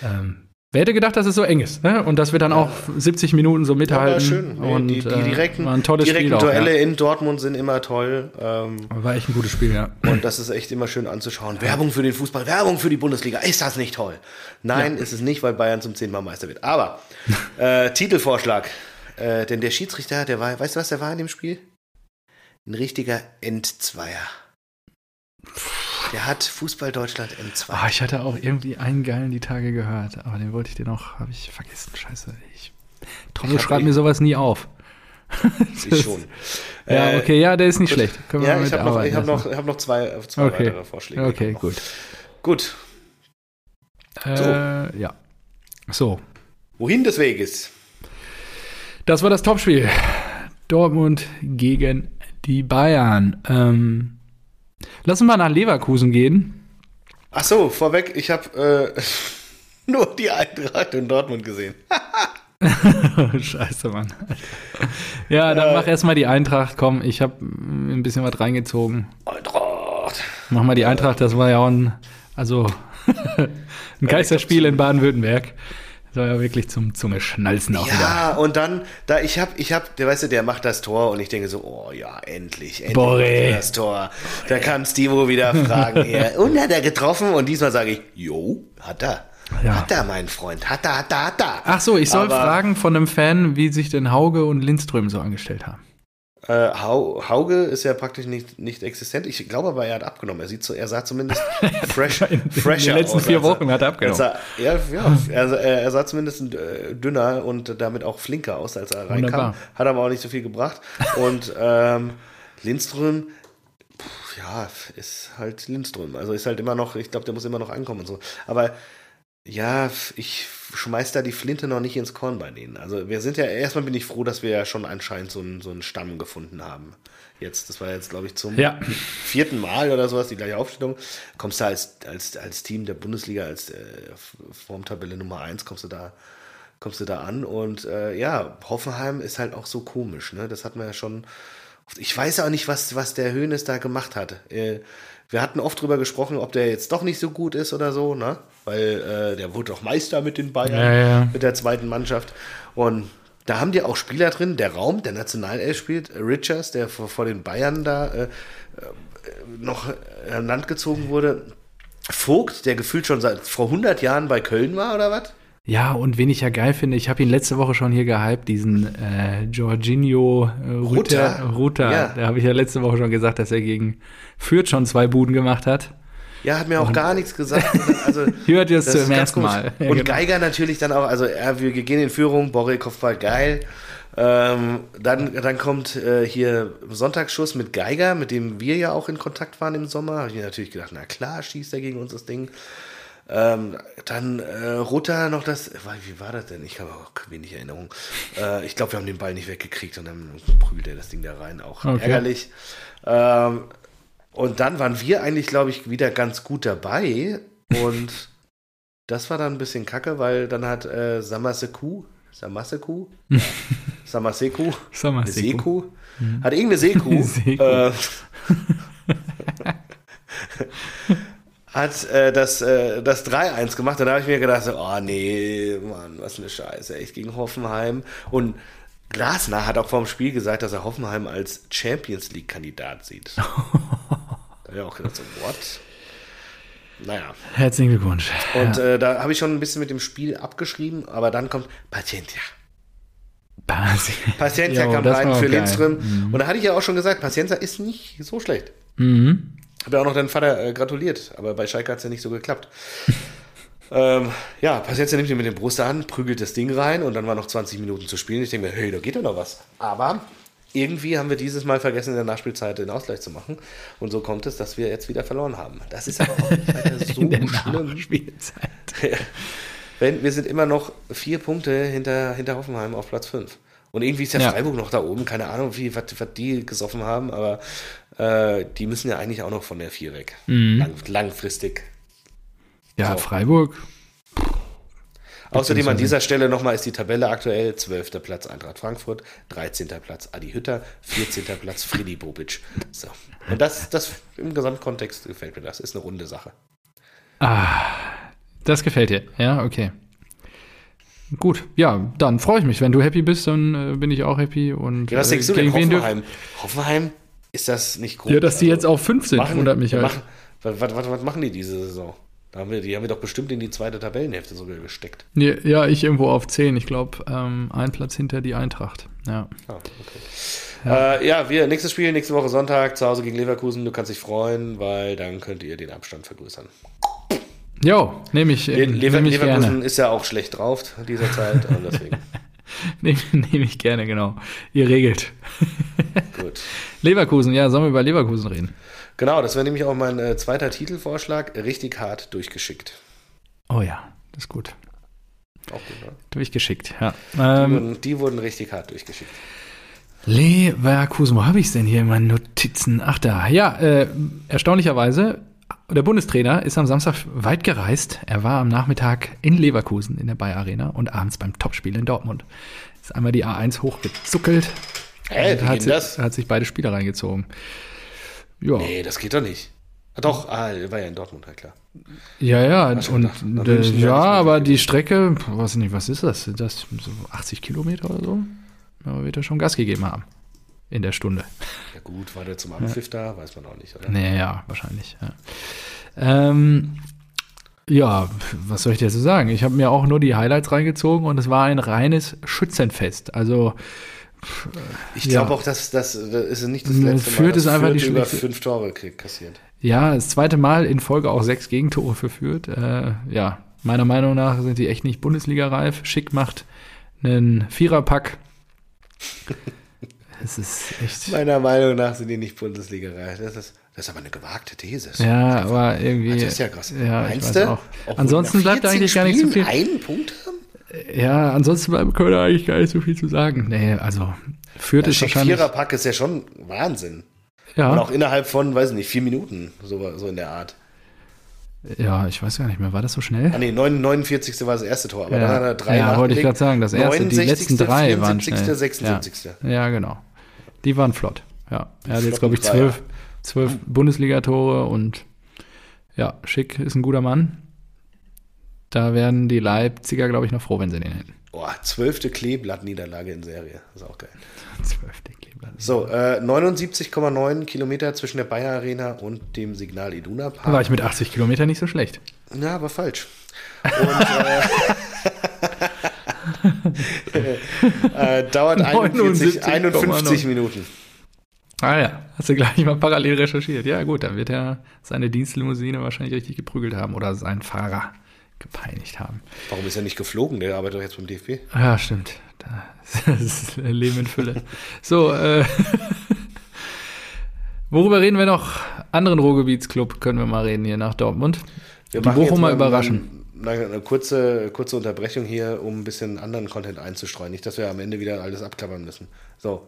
halt. Ähm, wer hätte gedacht, dass es so eng ist? Ne? Und dass wir dann auch 70 Minuten so Ja, mithalten. war schön. Nee, Und, die, die äh, direkten, tolles direkten Spiel auch, Duelle ja. in Dortmund sind immer toll. Ähm, War echt ein gutes Spiel, ja. Und das ist echt immer schön anzuschauen. Werbung für den Fußball, Werbung für die Bundesliga. Ist das nicht toll? Nein, ist es nicht, weil Bayern zum zehnten Mal Meister wird. Aber äh, Titelvorschlag. Äh, denn der Schiedsrichter, der war, weißt du was, der war in dem Spiel? Ein richtiger Endzweier. Der hat Fußball Deutschland entzweit. Ah, ich hatte auch irgendwie einen geilen die Tage gehört, aber den wollte ich dir noch, habe ich vergessen. Scheiße. Ich, hab schreibt mir sowas nie auf. ich schon. Ja, Äh, okay, ja, der ist nicht schlecht. Können Ja, ich habe noch, ich hab noch, ich hab noch zwei, zwei Okay. weitere Vorschläge. Okay, gut. Gut. Äh, ja. So, Wohin des Weges? das war das Topspiel. Dortmund gegen die Bayern. Ähm, lass uns mal nach Leverkusen gehen. Ach so, vorweg, ich habe äh, nur die Eintracht in Dortmund gesehen. Scheiße, Mann. Ja, dann Ja. mach erstmal die Eintracht. Komm, ich habe ein bisschen was reingezogen. Eintracht. Mach mal die Eintracht, das war ja auch ein, also ein Geisterspiel in Baden-Württemberg. Das war ja wirklich zum Zunge-Schnalzen auch wieder. Ja, und dann, da ich hab, ich hab, der weißt du, der macht das Tor und ich denke so, oh ja, endlich, endlich Borre. er das Tor. Da kann Stivo wieder fragen, ja, und hat er getroffen? Und diesmal sage ich, jo, hat er. Ja. Hat er, mein Freund, hat er, hat er, hat er. Ach so, ich soll Aber- fragen von einem Fan, wie sich denn Hauge und Lindström so angestellt haben. Äh, Hau, Hauge ist ja praktisch nicht, nicht existent. Ich glaube aber, er hat abgenommen. Er, sieht so, er sah zumindest fresh, In- in den fresher letzten aus, vier als er- Wochen hat er abgenommen. Er, ja, ja er, er, er sah zumindest äh, dünner und damit auch flinker aus, als er reinkam. Wunderbar. Hat aber auch nicht so viel gebracht. Und ähm, Lindström, pf, ja, ist halt Lindström. Also ist halt immer noch, ich glaube, der muss immer noch ankommen und so. Aber ja, ich schmeiß da die Flinte noch nicht ins Korn bei denen. Also wir sind ja, erstmal bin ich froh, dass wir ja schon anscheinend so einen, so einen Stamm gefunden haben. Jetzt, das war jetzt, glaube ich, zum Ja. vierten Mal oder sowas, die gleiche Aufstellung. Kommst du als, als, als Team der Bundesliga, als äh, Formtabelle Nummer 1, kommst du da, kommst du da an. Und äh, ja, Hoffenheim ist halt auch so komisch, ne? Das hatten wir ja schon. Ich weiß auch nicht, was, was der Höhnes da gemacht hat. Äh, wir hatten oft drüber gesprochen, ob der jetzt doch nicht so gut ist oder so, ne? Weil äh, der wurde doch Meister mit den Bayern, Ja, ja. mit der zweiten Mannschaft. Und da haben die auch Spieler drin, der Raum, der Nationalelf spielt, Richards, der vor, vor den Bayern da äh, äh, noch an Land gezogen wurde. Vogt, der gefühlt schon seit vor 100 Jahren bei Köln war, oder was? Ja, und wen ich ja geil finde, ich habe ihn letzte Woche schon hier gehypt, diesen äh, Jorginho äh. Rutter? Ruter. Ja. Da habe ich ja letzte Woche schon gesagt, dass er gegen Fürth schon zwei Buden gemacht hat. Ja, hat mir auch gar nichts gesagt. Also, Hört ihr es zum ersten. Mal. Ja, Und genau. Geiger natürlich dann auch, also ja, wir gehen in Führung, Borre Kopfball geil. Ähm, dann, dann kommt äh, hier Sonntagsschuss mit Geiger, mit dem wir ja auch in Kontakt waren im Sommer. Habe ich mir natürlich gedacht, na klar, schießt er gegen uns das Ding. Ähm, dann äh, Rutter noch das, wie war das denn? Ich habe auch wenig Erinnerung. Äh, ich glaube, wir haben den Ball nicht weggekriegt und dann prügelt er das Ding da rein. Auch Okay. ärgerlich. Ähm, und dann waren wir eigentlich, glaube ich, wieder ganz gut dabei. Und das war dann ein bisschen kacke, weil dann hat äh, Samaseku, Samaseku, ja, Samaseku, Sag mal, eine Seko. Seku, hat irgendeine Seku, Seku. äh, hat äh, das, äh, das 3-1 gemacht. Und da habe ich mir gedacht, so, oh nee, Mann, was eine Scheiße, echt gegen Hoffenheim. Und Glasner hat auch vor dem Spiel gesagt, dass er Hoffenheim als Champions League-Kandidat sieht. da habe ich auch gedacht, so, what? Naja. Herzlichen Glückwunsch. Und ja. äh, da habe ich schon ein bisschen mit dem Spiel abgeschrieben, aber dann kommt Paciencia. Basi- Paciencia kam rein für geil. Lindström. Und da hatte ich ja auch schon gesagt, Paciencia ist nicht so schlecht. Mhm. Habe ja auch noch deinen Vater äh, gratuliert, aber bei Schalke hat es ja nicht so geklappt. ähm, ja, Paciencia nimmt ihn mit dem Brust an, prügelt das Ding rein und dann war noch 20 Minuten zu spielen. Ich denke mir, hey, da geht doch noch was. Aber irgendwie haben wir dieses Mal vergessen, in der Nachspielzeit den Ausgleich zu machen. Und so kommt es, dass wir jetzt wieder verloren haben. Das ist aber auch nicht so In der schlimm. Nachspielzeit. Wenn, wir sind immer noch vier Punkte hinter, hinter Hoffenheim auf Platz 5. Und irgendwie ist ja, Ja. Freiburg noch da oben. Keine Ahnung, wie, was, was die gesoffen haben, aber äh, die müssen ja eigentlich auch noch von der 4 weg. Mhm. Lang, langfristig. Ja, So. Freiburg. Außerdem an dieser Stelle nochmal ist die Tabelle aktuell 12. Platz Eintracht Frankfurt, 13. Platz Adi Hütter, 14. Platz Freddy Bobic. So. Und das, das im Gesamtkontext gefällt mir das. Ist eine runde Sache. Das gefällt dir. Ja, okay. Gut, ja, dann freue ich mich. Wenn du happy bist, dann äh, bin ich auch happy. Und, Ja, was äh, denkst du denn, Hoffenheim? Hoffenheim, ist das nicht groß? Ja, dass die jetzt auf 5 sind, machen, wundert mich halt. machen, was, was, was, was machen die diese Saison? Da haben wir, die haben wir doch bestimmt in die zweite Tabellenhälfte sogar gesteckt. Ja, ja, ich irgendwo auf 10. Ich glaube, ähm, ein Platz hinter die Eintracht. Ja. Ah, okay. Ja. Äh, ja, wir, nächstes Spiel, nächste Woche Sonntag, zu Hause gegen Leverkusen. Du kannst dich freuen, weil dann könnt ihr den Abstand vergrößern. Jo, nehme ich, Le Lever nehm ich Leverkusen gerne. ist ja auch schlecht drauf dieser Zeit. deswegen, Nehme nehm ich gerne, genau. Ihr regelt. gut. Leverkusen, ja, sollen wir über Leverkusen reden? Genau, das wäre nämlich auch mein äh, zweiter Titelvorschlag. Richtig hart durchgeschickt. Oh ja, das ist gut. Auch gut, ne? Durchgeschickt, ja. Die, Ähm, wurden, die wurden richtig hart durchgeschickt. Leverkusen, wo habe ich es denn hier in meinen Notizen? Ach da, ja, äh, erstaunlicherweise, der Bundestrainer ist am Samstag weit gereist. Er war am Nachmittag in Leverkusen in der Bayer Arena und abends beim Topspiel in Dortmund. Ist einmal die A1 hochgezuckelt Hä, wie hat, sich, das? hat sich beide Spiele reingezogen. Ja, Nee, das geht doch nicht. Ah, doch, ah, war ja in Dortmund, ja klar. ja, ja, schon und gedacht, nach äh, ja, aber die Strecke, weiß nicht, was ist das? Sind das so 80 Kilometer oder so? Ja, wird er schon Gas gegeben haben in der Stunde. Ja gut, war der zum Abpfiff da? Weiß man auch nicht, oder? Nee, ja, wahrscheinlich. Ja. Ähm, ja, was soll ich dir so sagen? Ich habe mir auch nur die Highlights reingezogen und es war ein reines Schützenfest. Also, Ich Ja. glaube auch, dass das, das ist nicht das letzte Mal, Fürth dass ist einfach Fürth die über fünf Tore krieg- kassiert. ja, das zweite Mal in Folge auch sechs Gegentore verführt. Äh, ja, meiner Meinung nach sind die echt nicht Bundesliga-reif. Schick macht einen Viererpack. Es ist echt. Meiner Meinung nach sind die nicht Bundesliga-reif. Das ist, das ist aber eine gewagte These. Ja, aber irgendwie. Das ist ja krass. Ja, Meinst du? Ansonsten bleibt 14 eigentlich gar nicht so Spielen viel. einen Punkt haben? Ja, ansonsten wir da eigentlich gar nicht so viel zu sagen. Nee, also Der ist wahrscheinlich. Viererpack ist ja schon Wahnsinn. Und Ja, auch innerhalb von, weiß nicht, vier Minuten, so, so in der Art. ja, ich weiß gar nicht mehr. War das so schnell? Ah nee, 49. war das erste Tor, aber Ja. dann hat er drei Ja, wollte ich grad sagen, das erste, die 69., letzten drei waren 74., schnell. 76. Ja, genau. Die waren flott. Ja, er hat jetzt, glaube ich, zwölf, zwölf Bundesligatore und ja, Schick ist ein guter Mann. Da werden die Leipziger, glaube ich, noch froh, wenn sie den hätten. Boah, zwölfte Kleeblatt-Niederlage in Serie. Das ist auch geil. Zwölfte Kleber. So, äh, 79,9 Kilometer zwischen der Bayer Arena und dem Signal Iduna Park. War ich mit 80 Kilometern nicht so schlecht. Ja, aber falsch. Und äh, äh, dauert 41, 79,9. 51 Minuten. Ah ja, hast du gleich mal parallel recherchiert. Ja gut, dann wird er seine Dienstlimousine wahrscheinlich richtig geprügelt haben oder seinen Fahrer gepeinigt haben. Warum ist er nicht geflogen? Der arbeitet doch jetzt beim DFB. Ja, stimmt. Das ist Leben in Fülle. So, äh, worüber reden wir noch? Anderen Ruhrgebietsclub können wir mal reden hier nach Dortmund. Wir Die Bochumer mal überraschen. Eine, eine kurze, kurze Unterbrechung hier, um ein bisschen anderen Content einzustreuen. Nicht, dass wir am Ende wieder alles abklappern müssen. So,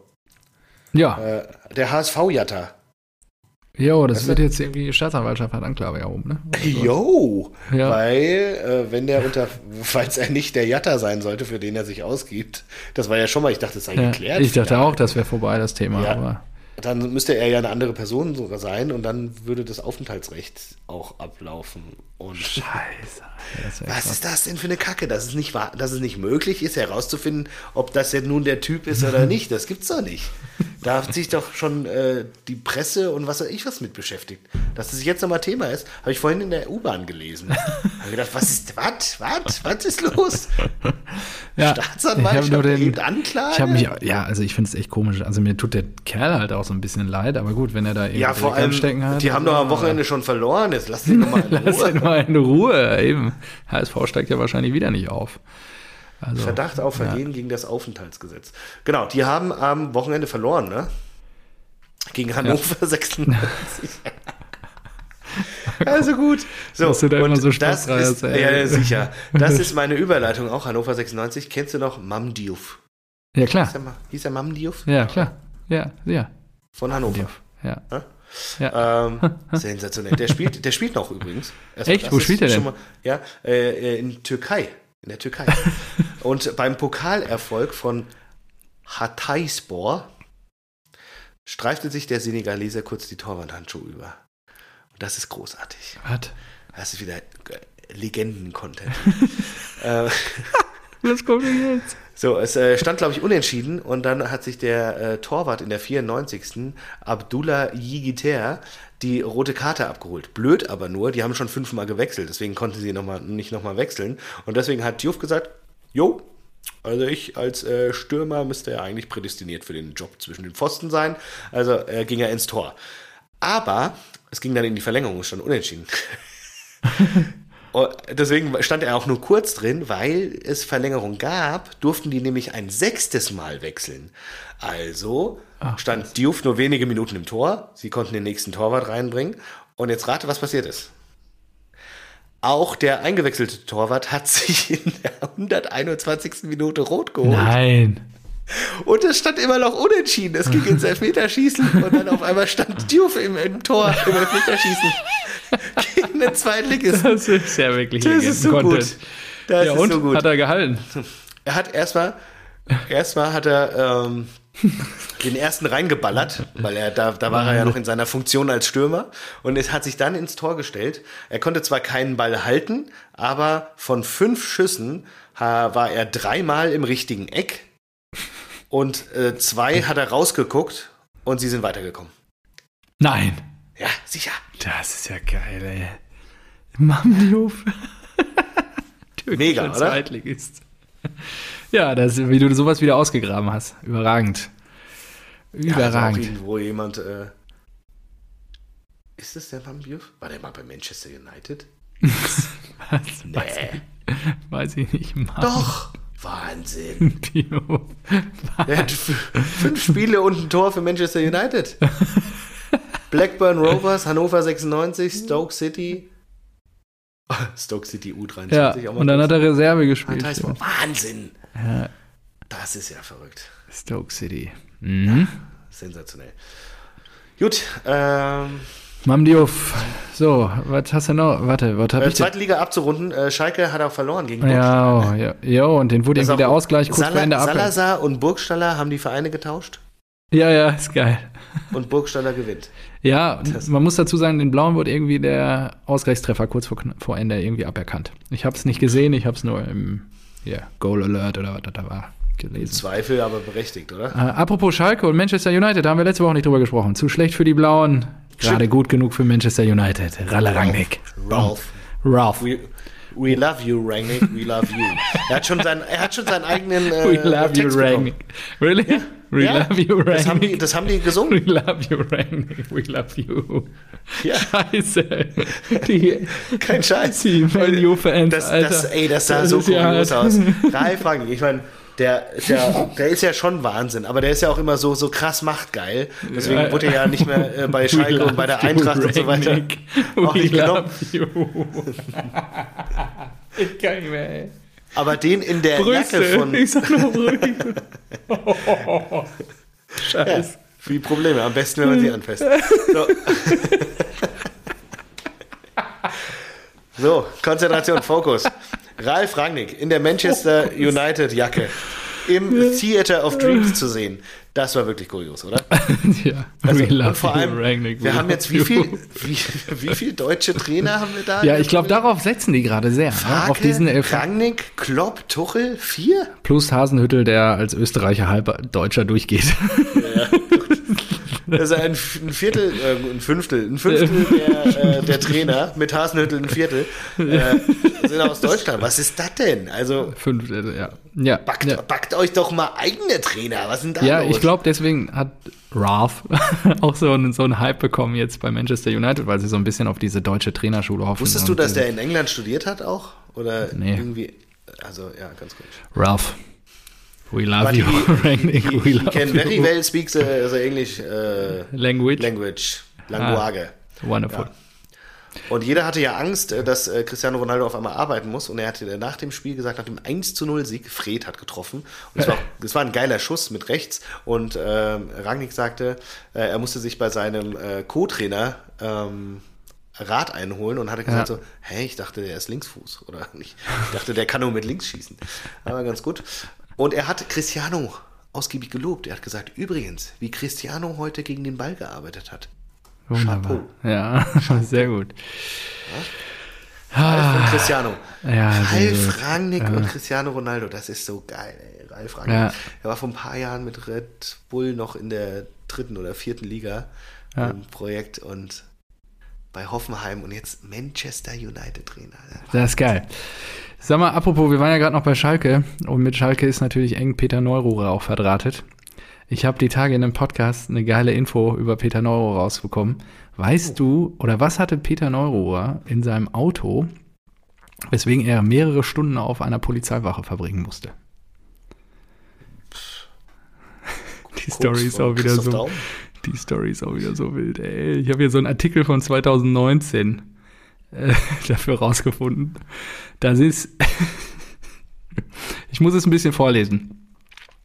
Ja, äh, der HSV-Jatta. jo, das wird jetzt irgendwie Staatsanwaltschaft hat Anklage erhoben, ne? Jo, Ja. weil äh, wenn der unter, falls er nicht der Jatta sein sollte, für den er sich ausgibt, das war ja schon mal, ich dachte, das sei Ja, geklärt. ich dachte auch, das wäre vorbei, das Thema. Ja. Aber Dann müsste er ja eine andere Person sogar sein und dann würde das Aufenthaltsrecht auch ablaufen. Und Scheiße. Wär was ist das denn für eine Kacke, dass es nicht wahr, dass es nicht möglich ist, herauszufinden, ob das jetzt nun der Typ ist oder nicht? Das gibt's doch nicht. Da hat sich doch schon äh, die Presse und was weiß ich was mit beschäftigt. Dass das jetzt nochmal Thema ist, habe ich vorhin in der U-Bahn gelesen. Habe gedacht, was ist, was, was, was ist los? Ja, Staatsanwaltschaft ich hab nur den- erhebt Anklage? Ich habe mich, ja, also ich finde es echt komisch. Also mir tut der Kerl halt auch so ein bisschen leid, aber gut, wenn er da irgendwie ja, vor allem, Stecken hat. die haben doch am Wochenende schon verloren. Jetzt lass den doch mal in Ruhe. Mal in Ruhe. Eben. HSV steigt ja wahrscheinlich wieder nicht auf. Also, Verdacht auf Vergehen gegen das Aufenthaltsgesetz. Genau, die haben am Wochenende verloren, ne? Gegen Hannover 96. also gut. So, Dass du da immer so das ist, ja, ja, sicher. Das ist meine Überleitung auch. Hannover 96. Kennst du noch Mam Diouf? Ja, Hieß klar. er, hieß er Mam Diouf? Ja, klar. Ja, ja. Von Hannover. Ja. Hä? Ja. Ähm, sensationell. Der spielt, der spielt noch übrigens. Erst- Echt? das Wo spielt er denn? Mal, ja, äh, in Türkei. In der Türkei. Und beim Pokalerfolg von Hatayspor streifte sich der Senegalese kurz die Torwandhandschuhe über. Und das ist großartig. Was? Das ist wieder äh, Legenden-Content. äh, Was kommt denn jetzt? so, es äh, stand, glaube ich, unentschieden und dann hat sich der äh, Torwart in der 94. Abdullah Yigiter die rote Karte abgeholt. Blöd aber nur, die haben schon fünfmal gewechselt, deswegen konnten sie noch mal, nicht nochmal wechseln. Und deswegen hat Diouf gesagt, jo, also ich als äh, Stürmer müsste ja eigentlich prädestiniert für den Job zwischen den Pfosten sein. Also äh, ging er ins Tor. Aber es ging dann in die Verlängerung, es stand unentschieden. Deswegen stand er auch nur kurz drin, weil es Verlängerung gab, durften die nämlich ein sechstes Mal wechseln. Also stand Diouf nur wenige Minuten im Tor, sie konnten den nächsten Torwart reinbringen. Und jetzt rate, was passiert ist. Auch der eingewechselte Torwart hat sich in der 121. Minute rot geholt. Nein. Und es stand immer noch unentschieden. Es ging ins Elfmeterschießen und dann auf einmal stand Diouf im, im Tor im Elfmeterschießen gegen den Zweitligisten. Das ist ja wirklich Das ist so gut. Das Ja, ist und? so gut. Hat er gehalten? Er hat erstmal, erstmal hat er ähm, den ersten reingeballert, weil er da, da war er ja noch in seiner Funktion als Stürmer und es hat sich dann ins Tor gestellt. Er konnte zwar keinen Ball halten, aber von fünf Schüssen war er dreimal im richtigen Eck und äh, zwei hat er rausgeguckt und sie sind weitergekommen. Nein. Ja, sicher. Das ist ja geil, ey. Mamdiuf. Mega, oder? Zweitligist. Ja, das, wie du sowas wieder ausgegraben hast. Überragend. Ja, also Überragend. irgendwo jemand. Äh, ist das der Bierf? War der mal bei Manchester United? Was? Nee. Weiß, ich, weiß ich nicht. Mann. Doch. Wahnsinn. Er hat fünf Spiele und ein Tor für Manchester United. Blackburn Rovers, Hannover 96, Stoke City. Stoke City U23. Ja, und dann hat er Reserve gespielt. Heißt, Ja. Wahnsinn. Ja. Das ist ja verrückt. Stoke City. Mhm. Sensationell. Gut, ähm, Mamdiuf. So, was hast du noch? Warte, was hab äh, ich zweite Liga abzurunden. Äh, Schalke hat auch verloren gegen Burgstaller. Ja, oh, ja, ja, und den wurde Das irgendwie der. Ausgleich kurz vor Ende ab. Salazar und Burgstaller haben die Vereine getauscht Ja, ja, ist geil. und Burgstaller gewinnt. Ja, Das- man muss dazu sagen, den Blauen wurde irgendwie der Ausgleichstreffer kurz vor, vor Ende irgendwie aberkannt. Ich habe es nicht gesehen, ich habe es nur im ja, Goal Alert oder was da war gelesen. Zweifel, aber berechtigt, oder? Äh, apropos Schalke und Manchester United, da haben wir letzte Woche nicht drüber gesprochen. Zu schlecht für die Blauen, gerade gut genug für Manchester United. Ralle Rangnick. Ralph. Ralph. We, We love you, Rangnick, we love you. Er hat schon, sein, er hat schon seinen eigenen äh, We love you, Text bekommen. Rangnick. Really? We Ja, love you, das haben, die, Rangnick. das haben die gesungen. We love you, Rangnick. We love you. Ja. Scheiße. Die, Kein Scheiß. Die das, Alter. das, ey, das sah so ja kurios hart. aus. Ralf Rangnick, ich meine, der, ist ja, der ist ja schon Wahnsinn, aber der ist ja auch immer so, so krass machtgeil. Deswegen Ja. wurde er ja nicht mehr äh, bei Schalke und bei der Eintracht und so weiter Rangnick. auch We nicht genommen. ich kann nicht mehr, ey. Aber den in der Jacke Brüste. von Ich sag nur Brüste. Scheiße. Wie Probleme, am besten, wenn man sie anfasst. So. so, Konzentration, Fokus. Ralf Rangnick in der Manchester United Jacke im Theater of Dreams zu sehen. Das war wirklich kurios, oder? ja. Also, und vor allem, Rangnick. Wir haben jetzt wie viel, wie, wie viel deutsche Trainer haben wir da? Ja, ich glaube, darauf setzen die gerade sehr. Ne? Farke, Auf diesen Elf Rangnick, Klopp, Tuchel, vier? plus Hasenhüttel, der als Österreicher halb Deutscher durchgeht. Also ein, F- ein Viertel, äh, ein Fünftel, ein Fünftel der, äh, der Trainer mit Hasenhüttel ein Viertel äh, sind aus Deutschland. Was ist das denn? Also Fünf, äh, ja. Ja, backt, ja. backt euch doch mal eigene Trainer. Was sind da ja los? ich glaube, deswegen hat Ralph auch so einen, so einen Hype bekommen jetzt bei Manchester United, weil sie so ein bisschen auf diese deutsche Trainerschule hoffen. Wusstest du, dass der in England studiert hat auch? Oder Nee. irgendwie? Also ja, ganz gut. Ralph, we love But you, he, he, we he love can you. very well speak the, the English äh, Language. language, language. Wonderful. Ja. Und jeder hatte ja Angst, äh, dass äh, Cristiano Ronaldo auf einmal arbeiten muss. Und er hatte äh, nach dem Spiel gesagt, nach dem 1 zu 0 Sieg, Fred hat getroffen. Und es war, es war ein geiler Schuss mit rechts. Und ähm, Rangnick sagte, äh, er musste sich bei seinem äh, Co-Trainer ähm, Rat einholen und hatte gesagt Ja. so, hey, ich dachte, der ist Linksfuß. Oder. Ich dachte, der kann nur mit links schießen. Aber ganz gut. Und er hat Cristiano ausgiebig gelobt. Er hat gesagt, übrigens, wie Cristiano heute gegen den Ball gearbeitet hat. Wunderbar. Ja, sehr gut. Ralf und Cristiano. Ah. Ja, sehr Ralf. Rangnick und Cristiano Ronaldo, das ist so geil, ey. Ralf Rangnick. Ja. Er war vor ein paar Jahren mit Red Bull noch in der dritten oder vierten Liga Ja. im Projekt und bei Hoffenheim und jetzt Manchester United Trainer. Das ist geil. Sag mal, apropos, wir waren ja gerade noch bei Schalke und mit Schalke ist natürlich eng Peter Neururer auch verdrahtet. Ich habe die Tage in einem Podcast eine geile Info über Peter Neururer rausbekommen. Weißt du, oder was hatte Peter Neururer in seinem Auto, weswegen er mehrere Stunden auf einer Polizeiwache verbringen musste? Die Story ist auch wieder so. Daum. Die Story ist auch wieder so wild, ey. Ich habe hier so einen Artikel von 2019 äh, dafür rausgefunden. Das ist. ich muss es ein bisschen vorlesen.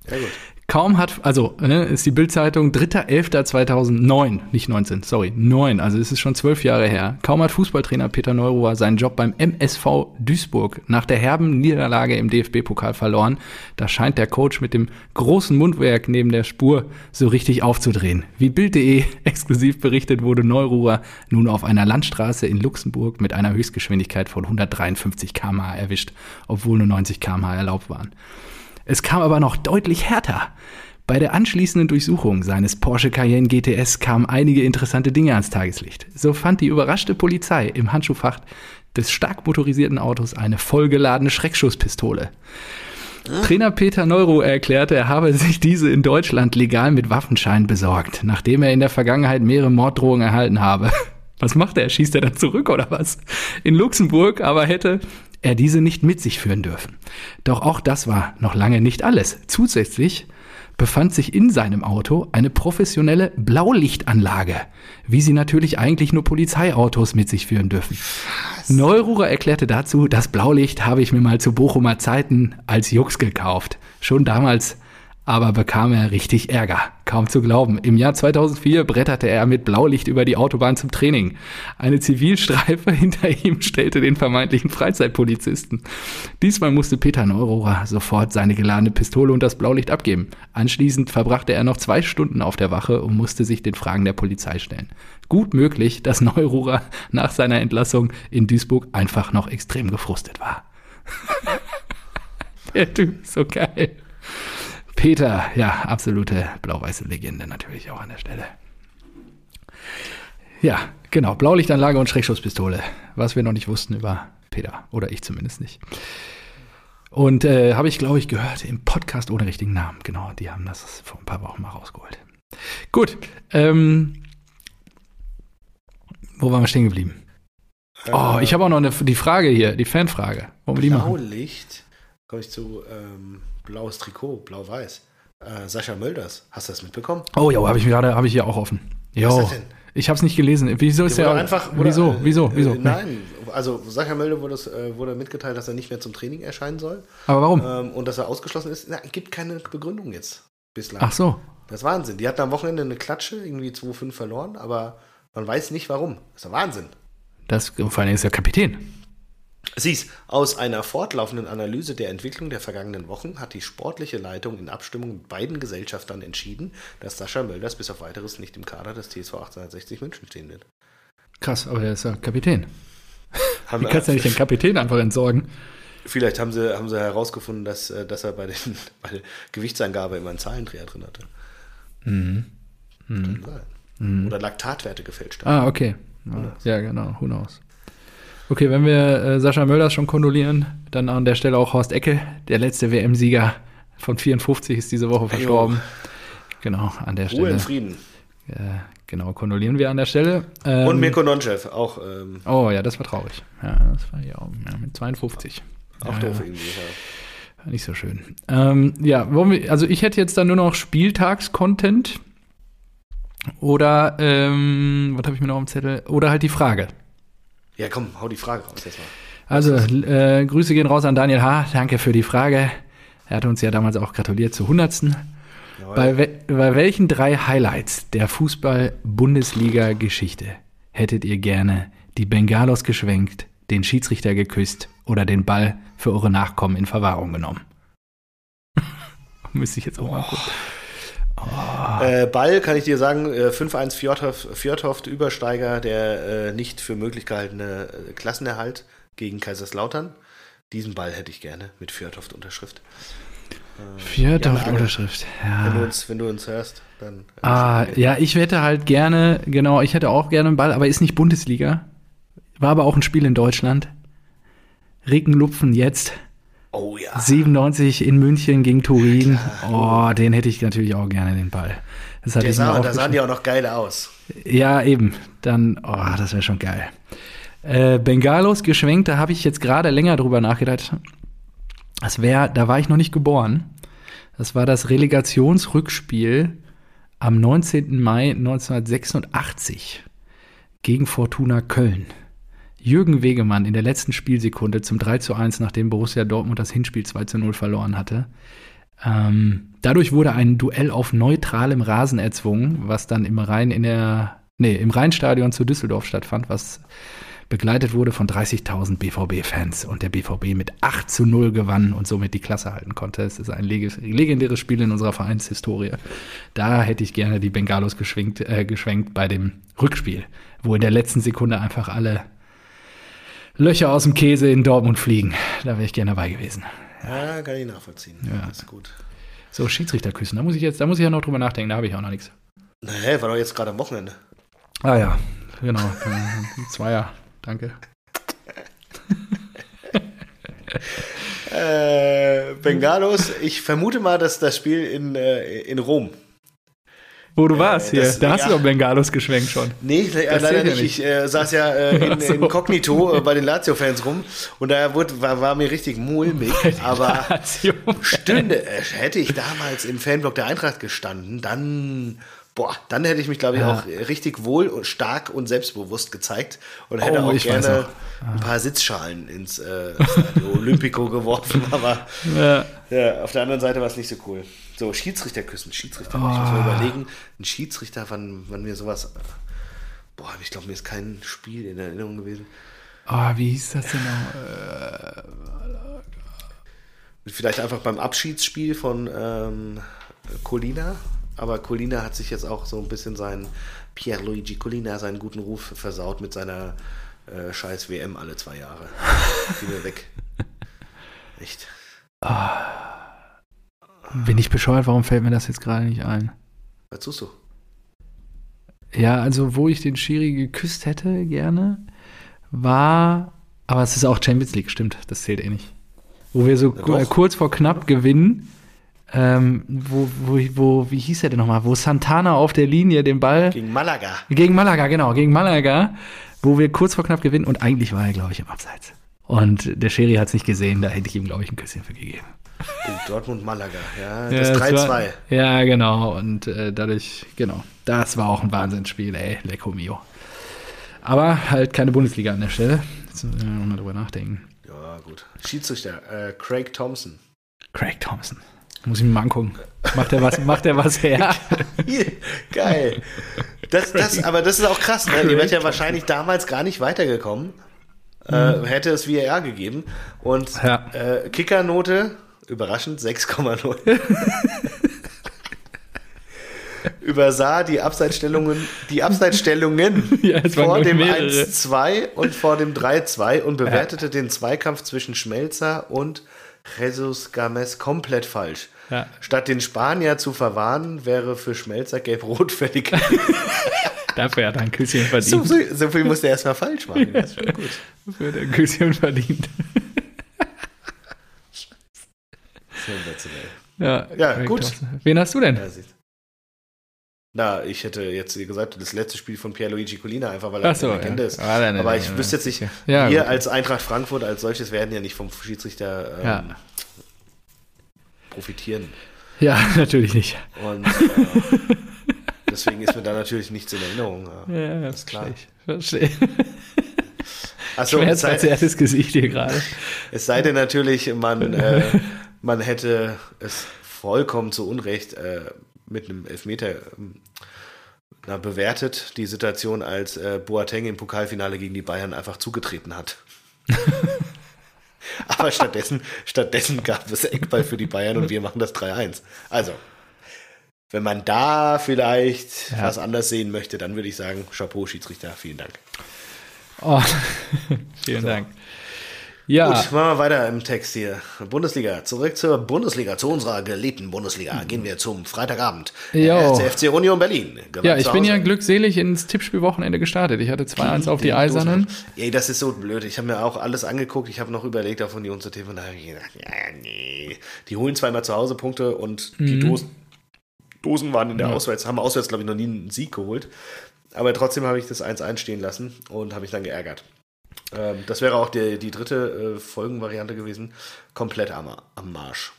Ja, gut. Kaum hat, also ne, ist die Bildzeitung 3.11.2009, nicht 19, sorry, 9, also es ist schon zwölf Jahre her. Kaum hat Fußballtrainer Peter Neururer seinen Job beim MSV Duisburg nach der herben Niederlage im DFB-Pokal verloren, da scheint der Coach mit dem großen Mundwerk neben der Spur so richtig aufzudrehen. Wie Bild.de exklusiv berichtet, wurde Neururer nun auf einer Landstraße in Luxemburg mit einer Höchstgeschwindigkeit von 153 km/h erwischt, obwohl nur 90 km/h erlaubt waren. Es kam aber noch deutlich härter. Bei der anschließenden Durchsuchung seines Porsche Cayenne GTS kamen einige interessante Dinge ans Tageslicht. So fand die überraschte Polizei im Handschuhfach des stark motorisierten Autos eine vollgeladene Schreckschusspistole. Trainer Peter Neuro erklärte, er habe sich diese in Deutschland legal mit Waffenschein besorgt, nachdem er in der Vergangenheit mehrere Morddrohungen erhalten habe. Was macht er? Schießt er dann zurück oder was? In Luxemburg aber hätte er diese nicht mit sich führen dürfen. Doch auch das war noch lange nicht alles. Zusätzlich befand sich in seinem Auto eine professionelle Blaulichtanlage, wie sie natürlich eigentlich nur Polizeiautos mit sich führen dürfen. Neururer erklärte dazu, das Blaulicht habe ich mir mal zu Bochumer Zeiten als Jux gekauft. Schon damals aber bekam er richtig Ärger. Kaum zu glauben. Im Jahr 2004 bretterte er mit Blaulicht über die Autobahn zum Training. Eine Zivilstreife hinter ihm stellte den vermeintlichen Freizeitpolizisten. Diesmal musste Peter Neururer sofort seine geladene Pistole und das Blaulicht abgeben. Anschließend verbrachte er noch zwei Stunden auf der Wache und musste sich den Fragen der Polizei stellen. Gut möglich, dass Neururer nach seiner Entlassung in Duisburg einfach noch extrem gefrustet war. Der Typ ist so geil. Peter, ja, absolute blau-weiße Legende natürlich auch an der Stelle. Ja, genau, Blaulichtanlage und Schreckschusspistole. Was wir noch nicht wussten über Peter. Oder ich zumindest nicht. Und äh, habe ich, glaube ich, gehört im Podcast ohne richtigen Namen. Genau, die haben das vor ein paar Wochen mal rausgeholt. Gut. Ähm, wo waren wir stehen geblieben? Oh, ich habe auch noch eine, die Frage hier, die Fanfrage. Wollen wir die machen? Blaulicht, komme ich zu ähm, blaues Trikot, blau-weiß. Äh, Sascha Mölders, hast du das mitbekommen? Oh ja, habe ich gerade, habe ich hier auch offen. Jo. Was ist das denn? Ich habe es nicht gelesen. Wieso ist der? Einfach, wieso? Oder, wieso? Wieso? Äh, nein, also Sascha Mölder wurde, äh, wurde mitgeteilt, dass er nicht mehr zum Training erscheinen soll. Aber warum? Ähm, und dass er ausgeschlossen ist. Na, gibt keine Begründung jetzt bislang. Ach so. Das ist Wahnsinn. Die hatten am Wochenende eine Klatsche, irgendwie 2-5 verloren, aber man weiß nicht warum. Das ist der Wahnsinn. Das, vor allem ist er Kapitän. Siehst, aus einer fortlaufenden Analyse der Entwicklung der vergangenen Wochen hat die sportliche Leitung in Abstimmung mit beiden Gesellschaftern entschieden, dass Sascha Mölders bis auf weiteres nicht im Kader des TSV 1860 München stehen wird. Krass, aber er ist ja Kapitän. Haben, Wie kannst du ja nicht den Kapitän einfach entsorgen? Vielleicht haben sie, haben sie herausgefunden, dass, äh, dass er bei, den, bei der Gewichtsangabe immer einen Zahlendreher drin hatte. Mhm. Mhm. Mhm. Oder Laktatwerte gefälscht haben. Ah, okay. Ja, genau. Who knows? Okay, wenn wir äh, Sascha Mölders schon kondolieren, dann an der Stelle auch Horst Ecke, der letzte WM-Sieger von 54 ist diese Woche verstorben. Jo. Genau, an der Stelle. Ruhe in Frieden. Äh, genau, kondolieren wir an der Stelle. Ähm, Und Mirko Nonchev, auch. Ähm, oh ja, das war traurig. Ja, das war ja auch ja, mit 52. Auch ja, doof irgendwie, ja. Nicht so schön. Ähm, ja, wir, also ich hätte jetzt dann nur noch Spieltags-Content. Oder, ähm, was habe ich mir noch am Zettel? Oder halt die Frage. Ja, komm, hau die Frage raus jetzt mal. Also, äh, Grüße gehen raus an Daniel H. Danke für die Frage. Er hat uns ja damals auch gratuliert zur 100. Bei, we bei welchen drei Highlights der Fußball-Bundesliga-Geschichte hättet ihr gerne die Bengalos geschwenkt, den Schiedsrichter geküsst oder den Ball für eure Nachkommen in Verwahrung genommen? Müsste ich jetzt auch mal gucken. Oh. Äh, Ball kann ich dir sagen, äh, 5-1 Fjordhoft, Übersteiger, der äh, nicht für möglich gehaltene äh, Klassenerhalt gegen Kaiserslautern. Diesen Ball hätte ich gerne mit Fjordhoft Unterschrift. Fjordhoft Unterschrift, ja. Wenn du uns, wenn du uns hörst, dann. Ah, ja, ich hätte halt gerne, genau, ich hätte auch gerne einen Ball, aber ist nicht Bundesliga. War aber auch ein Spiel in Deutschland. Regenlupfen jetzt. Oh ja. 97 in München gegen Turin. Oh, den hätte ich natürlich auch gerne, den Ball. Das Der sah, da sahen die auch noch geil aus. Ja, eben. Dann, oh, das wäre schon geil. Äh, Bengalos geschwenkt, da habe ich jetzt gerade länger drüber nachgedacht. Das wäre, da war ich noch nicht geboren. Das war das Relegationsrückspiel am 19. Mai 1986 gegen Fortuna Köln. Jürgen Wegemann in der letzten Spielsekunde zum 3 zu 1, nachdem Borussia Dortmund das Hinspiel 2 zu 0 verloren hatte. Ähm, dadurch wurde ein Duell auf neutralem Rasen erzwungen, was dann im Rhein in der, nee, im Rheinstadion zu Düsseldorf stattfand, was begleitet wurde von 30.000 BVB-Fans und der BVB mit 8 zu 0 gewann und somit die Klasse halten konnte. Es ist ein legendäres Spiel in unserer Vereinshistorie. Da hätte ich gerne die Bengalos geschwenkt, äh, geschwenkt bei dem Rückspiel, wo in der letzten Sekunde einfach alle Löcher aus dem Käse in Dortmund fliegen. Da wäre ich gerne dabei gewesen. Ja, kann ich nachvollziehen. Ja. Das ist gut. So, Schiedsrichter küssen. Da muss ich jetzt, da muss ich ja noch drüber nachdenken, da habe ich auch noch nichts. Nee, war doch jetzt gerade am Wochenende. Ah ja, genau. Zweier, danke. äh, Bengalos, ich vermute mal, dass das Spiel in, äh, in Rom wo du warst hier. Das, da hast ja. du doch Bengalos geschwenkt schon. Nee, das leider nicht. nicht. Ich äh, saß ja äh, in, so. inkognito äh, bei den Lazio-Fans rum und da wurde, war, war mir richtig mulmig. Aber stünde, äh, hätte ich damals im Fanblock der Eintracht gestanden, dann boah, dann hätte ich mich, glaube ich, ja. auch richtig wohl und stark und selbstbewusst gezeigt und hätte oh, auch gerne auch. ein paar Sitzschalen ins äh, Olympico geworfen, aber ja. ja. auf der anderen Seite war es nicht so cool. So, Schiedsrichter küssen, Schiedsrichter. Oh. Ich muss mal überlegen, ein Schiedsrichter, wann, wann mir sowas. Boah, ich glaube, mir ist kein Spiel in Erinnerung gewesen. Oh, wie hieß das denn noch? Äh, Vielleicht einfach beim Abschiedsspiel von ähm, Colina. Aber Colina hat sich jetzt auch so ein bisschen seinen Pierluigi Colina seinen guten Ruf versaut mit seiner äh, scheiß WM alle zwei Jahre. Wieder weg. Echt. Oh. Bin ich bescheuert, warum fällt mir das jetzt gerade nicht ein? Was tust du? Ja, also wo ich den Schiri geküsst hätte, gerne, war Aber es ist auch Champions League, stimmt. Das zählt eh nicht. Wo wir so Ja, kurz vor knapp gewinnen. Ähm, wo, wo, wo, wie hieß er denn nochmal? Wo Santana auf der Linie den Ball Gegen Malaga. gegen Malaga, genau, gegen Malaga, wo wir kurz vor knapp gewinnen und eigentlich war er, glaube ich, im Abseits. Und der Schiri hat es nicht gesehen, da hätte ich ihm, glaube ich, ein Küsschen für gegeben. Oh, Dortmund, Malaga. Ja, Ja, das es 3-2. war- Ja, genau. Und äh, dadurch, genau, das war auch ein Wahnsinnsspiel, ey, Lecco Mio. Aber halt keine Bundesliga an der Stelle. Jetzt müssen wir mal drüber nachdenken. Ja, gut. Schiedsrichter, äh, Craig Thompson. Craig Thompson. Muss ich mir mal angucken. Macht er was, macht er was her? Geil. Das, das, aber das ist auch krass, ne? Ihr wärt ja wahrscheinlich damals gar nicht weitergekommen. Äh, hätte es VAR gegeben. Und Mhm. Ja. äh, Kickernote, überraschend, 6,0. Übersah die Abseitsstellungen, die Abseitsstellungen Ja, vor dem mehrere. 1-2 und vor dem 3-2 und bewertete den Zweikampf zwischen Schmelzer und Jesus Games komplett falsch. Ja. Statt den Spanier zu verwarnen, wäre für Schmelzer gelb-rot fällig. Dafür hat er ein Küsschen so, verdient. so, so viel musste er erstmal falsch machen. Das ist schon gut. Er ein Küsschen verdient. Sensationell. Ja, Ja, gut. Thompson. Wen hast du denn? Ja. Na, ich hätte jetzt gesagt, das letzte Spiel von Pierluigi Colina, einfach weil er so, eine Legende ja. ist. Ah, nein, nein, Aber nein, ich nein, wüsste jetzt nicht, Ja, wir gut. als Eintracht Frankfurt als solches werden ja nicht vom Schiedsrichter ähm, Ja. profitieren. Ja, natürlich nicht. Und äh, deswegen ist mir da natürlich nichts in Erinnerung. Ja. Ja, das ist klar. Verstehe. Achso, sei, Schmerzverzerrtes Gesicht hier gerade. es sei denn natürlich, man, äh, man hätte es vollkommen zu Unrecht äh, mit einem Elfmeter ähm, na, bewertet, die Situation, als äh, Boateng im Pokalfinale gegen die Bayern einfach zugetreten hat. Aber stattdessen, stattdessen gab es Eckball für die Bayern und wir machen das 3-1. Also, wenn man da vielleicht Ja. was anders sehen möchte, dann würde ich sagen, Chapeau, Schiedsrichter, vielen Dank. Oh, vielen Dank. Ja, Gut, machen wir weiter im Text hier. Bundesliga, zurück zur Bundesliga, zu unserer geliebten Bundesliga. Gehen wir zum Freitagabend. Der FC Union Berlin. gewann ja, ich bin ja glückselig ins Tippspielwochenende gestartet. Ich hatte 2-1 auf die Eisernen. Ey, das ist so blöd. Ich habe mir auch alles angeguckt. Ich habe noch überlegt, auf Union zu tippen. Und da habe ich gedacht, ja, nee. Die holen zweimal zu Hause Punkte und die Dosen, Dosen waren in der Mhm. Ja. Auswärts, haben auswärts, glaube ich, noch nie einen Sieg geholt. Aber trotzdem habe ich das 1-1 stehen lassen und habe mich dann geärgert. Ähm, das wäre auch die, die dritte äh, Folgenvariante gewesen. Komplett am, am Marsch.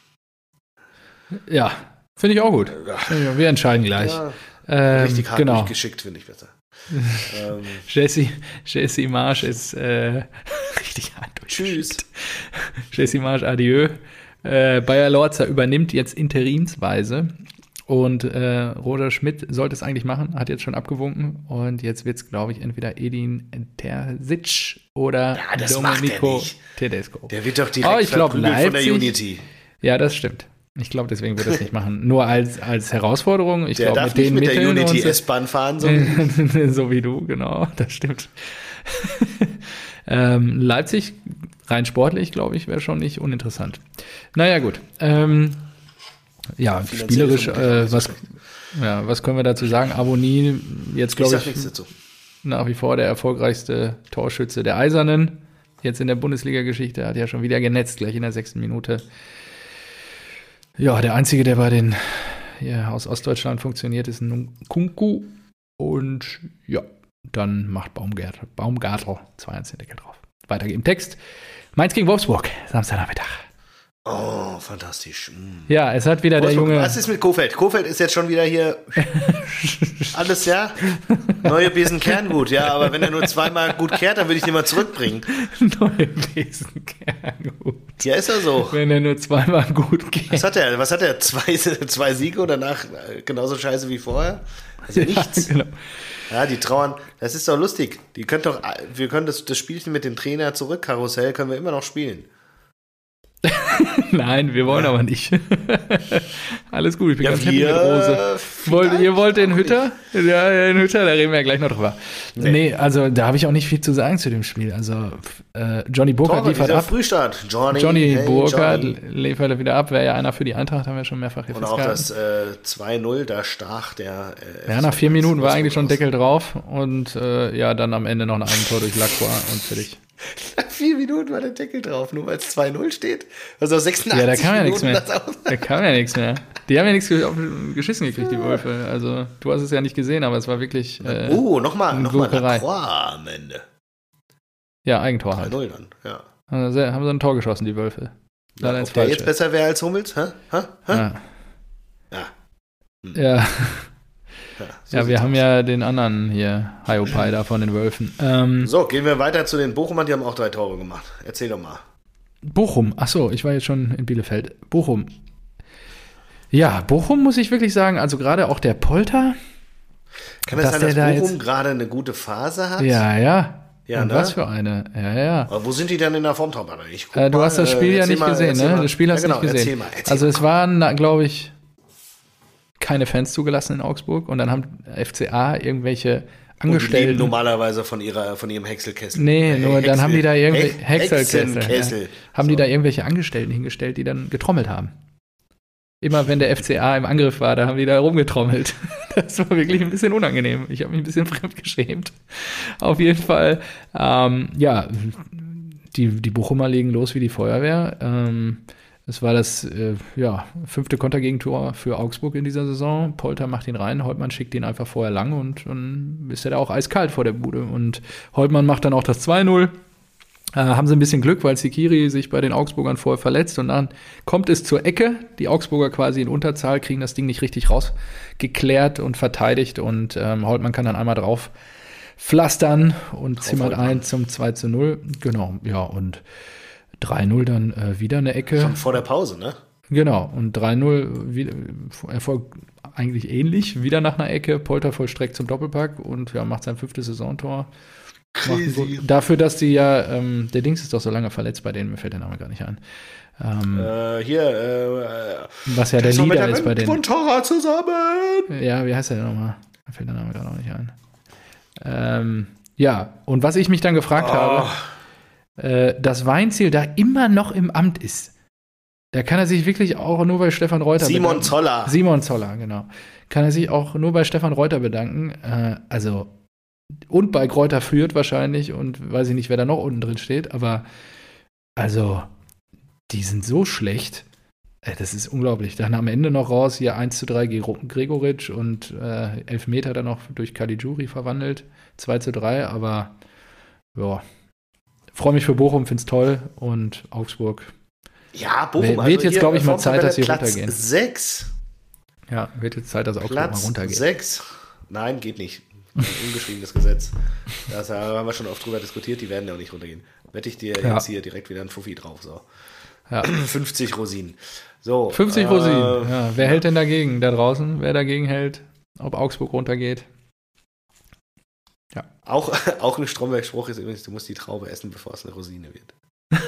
Ja, finde ich auch gut. Ja, Wir entscheiden gleich. ja, ähm, richtig hart genau. durchgeschickt, finde ich besser. ähm, Jesse, Jesse Marsch ist äh, richtig hart tschüss. Jesse Marsch, adieu. Äh, Bayer Lorzer übernimmt jetzt interimsweise und äh, Roger Schmidt sollte es eigentlich machen, hat jetzt schon abgewunken und jetzt wird es, glaube ich, entweder Edin Terzic oder Ja, Domenico. Tedesco. Der wird doch direkt Oh, ich glaub, verprügelt von der Leipzig- Unity. Ja, das stimmt. Ich glaube, deswegen wird er es nicht machen. Nur als, als Herausforderung. Ich Der glaube, darf mit nicht mit der Mitteln Unity so- S-Bahn fahren, so wie so wie du, genau, das stimmt. ähm, Leipzig, rein sportlich, glaube ich, wäre schon nicht uninteressant. Naja, gut. Ähm, ja, spielerisch, äh, was, ja, was können wir dazu sagen? Abonnie, jetzt Ich glaube ich, nichts dazu. nach wie vor der erfolgreichste Torschütze der Eisernen. Jetzt in der Bundesliga-Geschichte hat ja schon wieder genetzt, gleich in der sechsten Minute. Ja, der einzige, der bei den ja, aus Ostdeutschland funktioniert, ist ein Kunku. Und ja, dann macht Baumgartl, Baumgartl 2-1 den Deckel drauf. Weiter im Text. Mainz gegen Wolfsburg, Samstagnachmittag. Oh, fantastisch. Mm. Ja, es hat wieder der Wolfsburg, Junge. Was ist mit Kofeld? Kofeld ist jetzt schon wieder hier. Alles ja? Neue Besen kehren gut, ja, aber wenn er nur zweimal gut kehrt, dann würde ich den mal zurückbringen. neue Besenkern gut. Ja, ist er so. Wenn er nur zweimal gut geht. Was hat er? Was hat er? Zwei, zwei Siege und danach äh, genauso scheiße wie vorher? Also nichts. genau. Ja, die trauern. Das ist doch lustig. Die können doch, wir können das, das Spielchen mit dem Trainer zurück, Karussell, können wir immer noch spielen. Nein, wir wollen aber nicht. Alles gut, ich bin Ja, ganz happy mit Rose. Wollt, ihr wollt den Hütter? Ja, den Hütter, da reden wir ja gleich noch drüber. Nee, also da habe ich auch nicht viel zu sagen zu dem Spiel. Also äh, Johnny Burkhardt liefert ab. Frühstart. Johnny, Johnny hey, Burkhardt liefert wieder ab. Wäre ja einer für die Eintracht, haben wir schon mehrfach hier Und auch das äh, 2-0, da stach der. Äh, Ja, nach vier Minuten war eigentlich schon. Deckel drauf und äh, ja, dann am Ende noch ein Eigentor durch Lacroix und fertig. vier Minuten war der Deckel drauf, nur weil es 2-0 steht. Also 86 Ja, da kam ja nichts mehr. Da kam ja nichts mehr. Die haben ja nichts geschissen gekriegt, die Wölfe. Also, du hast es ja nicht gesehen, aber es war wirklich, äh, Oh, nochmal, nochmal. Lacroix am Ende. ja, Eigentor halt. 3-0 dann, ja. Also, haben sie ein Tor geschossen, die Wölfe. Ja ob der jetzt besser wäre als Hummels? Hä? Hä? Hä? Ja. Ja. Ja, Ja, so ja wir haben aus. ja den anderen hier, Hiopai da von den Wölfen. Ähm, So, gehen wir weiter zu den Bochumern, die haben auch drei Tore gemacht. Erzähl doch mal. Bochum, ach so, ich war jetzt schon in Bielefeld. Bochum. Ja, Bochum muss ich wirklich sagen, also gerade auch der Polter. Kann es Dass sein, dass da Bochum gerade eine gute Phase hat? Ja, ja. Ja, Und ne? was für eine. Ja, ja. Aber wo sind die denn in der Formtabelle? Äh, du mal, hast das Spiel äh, ja nicht mal, gesehen, ne? mal. Das Spiel hast du ja, genau, nicht gesehen. Erzähl mal, erzähl also es waren, glaube ich, keine Fans zugelassen in Augsburg und dann haben FCA irgendwelche Und Angestellten. normalerweise von, ihrer, von ihrem Häckselkessel. Nee, nur dann haben die da Hexerkessel. Hexenkessel. Ja, haben die da irgendwelche Angestellten hingestellt, die dann getrommelt haben. Immer wenn der FCA im Angriff war, da haben die da rumgetrommelt. Das war wirklich ein bisschen unangenehm. Ich habe mich ein bisschen fremdgeschämt. Auf jeden Fall, ähm, ja, die, die Bochumer legen los wie die Feuerwehr. Ähm, es war das äh, ja, fünfte Kontergegentor für Augsburg in dieser Saison. Polter macht ihn rein, Holtmann schickt ihn einfach vorher lang und dann ist er da auch eiskalt vor der Bude. Und Holtmann macht dann auch das 2-0. Äh, haben sie ein bisschen Glück, weil Sikiri sich bei den Augsburgern vorher verletzt und dann kommt es zur Ecke. Die Augsburger quasi in Unterzahl kriegen das Ding nicht richtig rausgeklärt und verteidigt und ähm, Holtmann kann dann einmal drauf pflastern und zimmert ein zum 2 zu 0. Genau, ja, und 3-0 dann äh, wieder eine Ecke. Schon vor der Pause, ne? Genau, und 3-0 wie- Erfolg eigentlich ähnlich, wieder nach einer Ecke, Polter vollstreckt zum Doppelpack und ja, macht sein fünftes Saisontor. Guten- Dafür, dass die ja, ähm, der Dings ist doch so lange verletzt bei denen, mir fällt der Name gar nicht ein. Ähm, Äh, hier, äh, was ja der mit Leader ist bei denen. Torra zusammen. Ja, wie heißt der denn nochmal? Mir fällt der Name gerade auch nicht ein. Ähm, ja, und was ich mich dann gefragt Oh. habe, äh, dass Weinziel da immer noch im Amt ist. Da kann er sich wirklich auch nur bei Stefan Reuter Simon bedanken. Zoller. Simon Zoller, genau. Kann er sich auch nur bei Stefan Reuter bedanken. Äh, also, und bei Kräuter führt wahrscheinlich und weiß ich nicht, wer da noch unten drin steht, aber also, die sind so schlecht. Äh, Das ist unglaublich. Dann am Ende noch raus, hier 1 zu 3 Gero- Gregoritsch und äh, Elfmeter dann noch durch Caligiuri verwandelt. 2 zu 3, aber ja. Freue mich für Bochum, find's toll und Augsburg. Ja, Bochum. Wird also jetzt, hier, glaub ich, mal Zeit, dass sie Platz runtergehen. Sechs. Ja, wird jetzt Zeit, dass Augsburg mal Platz runtergeht. sechs. Nein, geht nicht. Ein ungeschriebenes Gesetz. Das haben wir schon oft drüber diskutiert, die werden ja auch nicht runtergehen. Wette ich dir Ja. jetzt hier direkt wieder ein Fuffi drauf. So. Ja. 50 Rosinen. So, 50 äh, Rosinen. Ja, wer hält denn dagegen da draußen? Wer dagegen hält? Ob Augsburg runtergeht? Auch, auch ein Stromberg-Spruch ist übrigens, du musst die Traube essen, bevor es eine Rosine wird.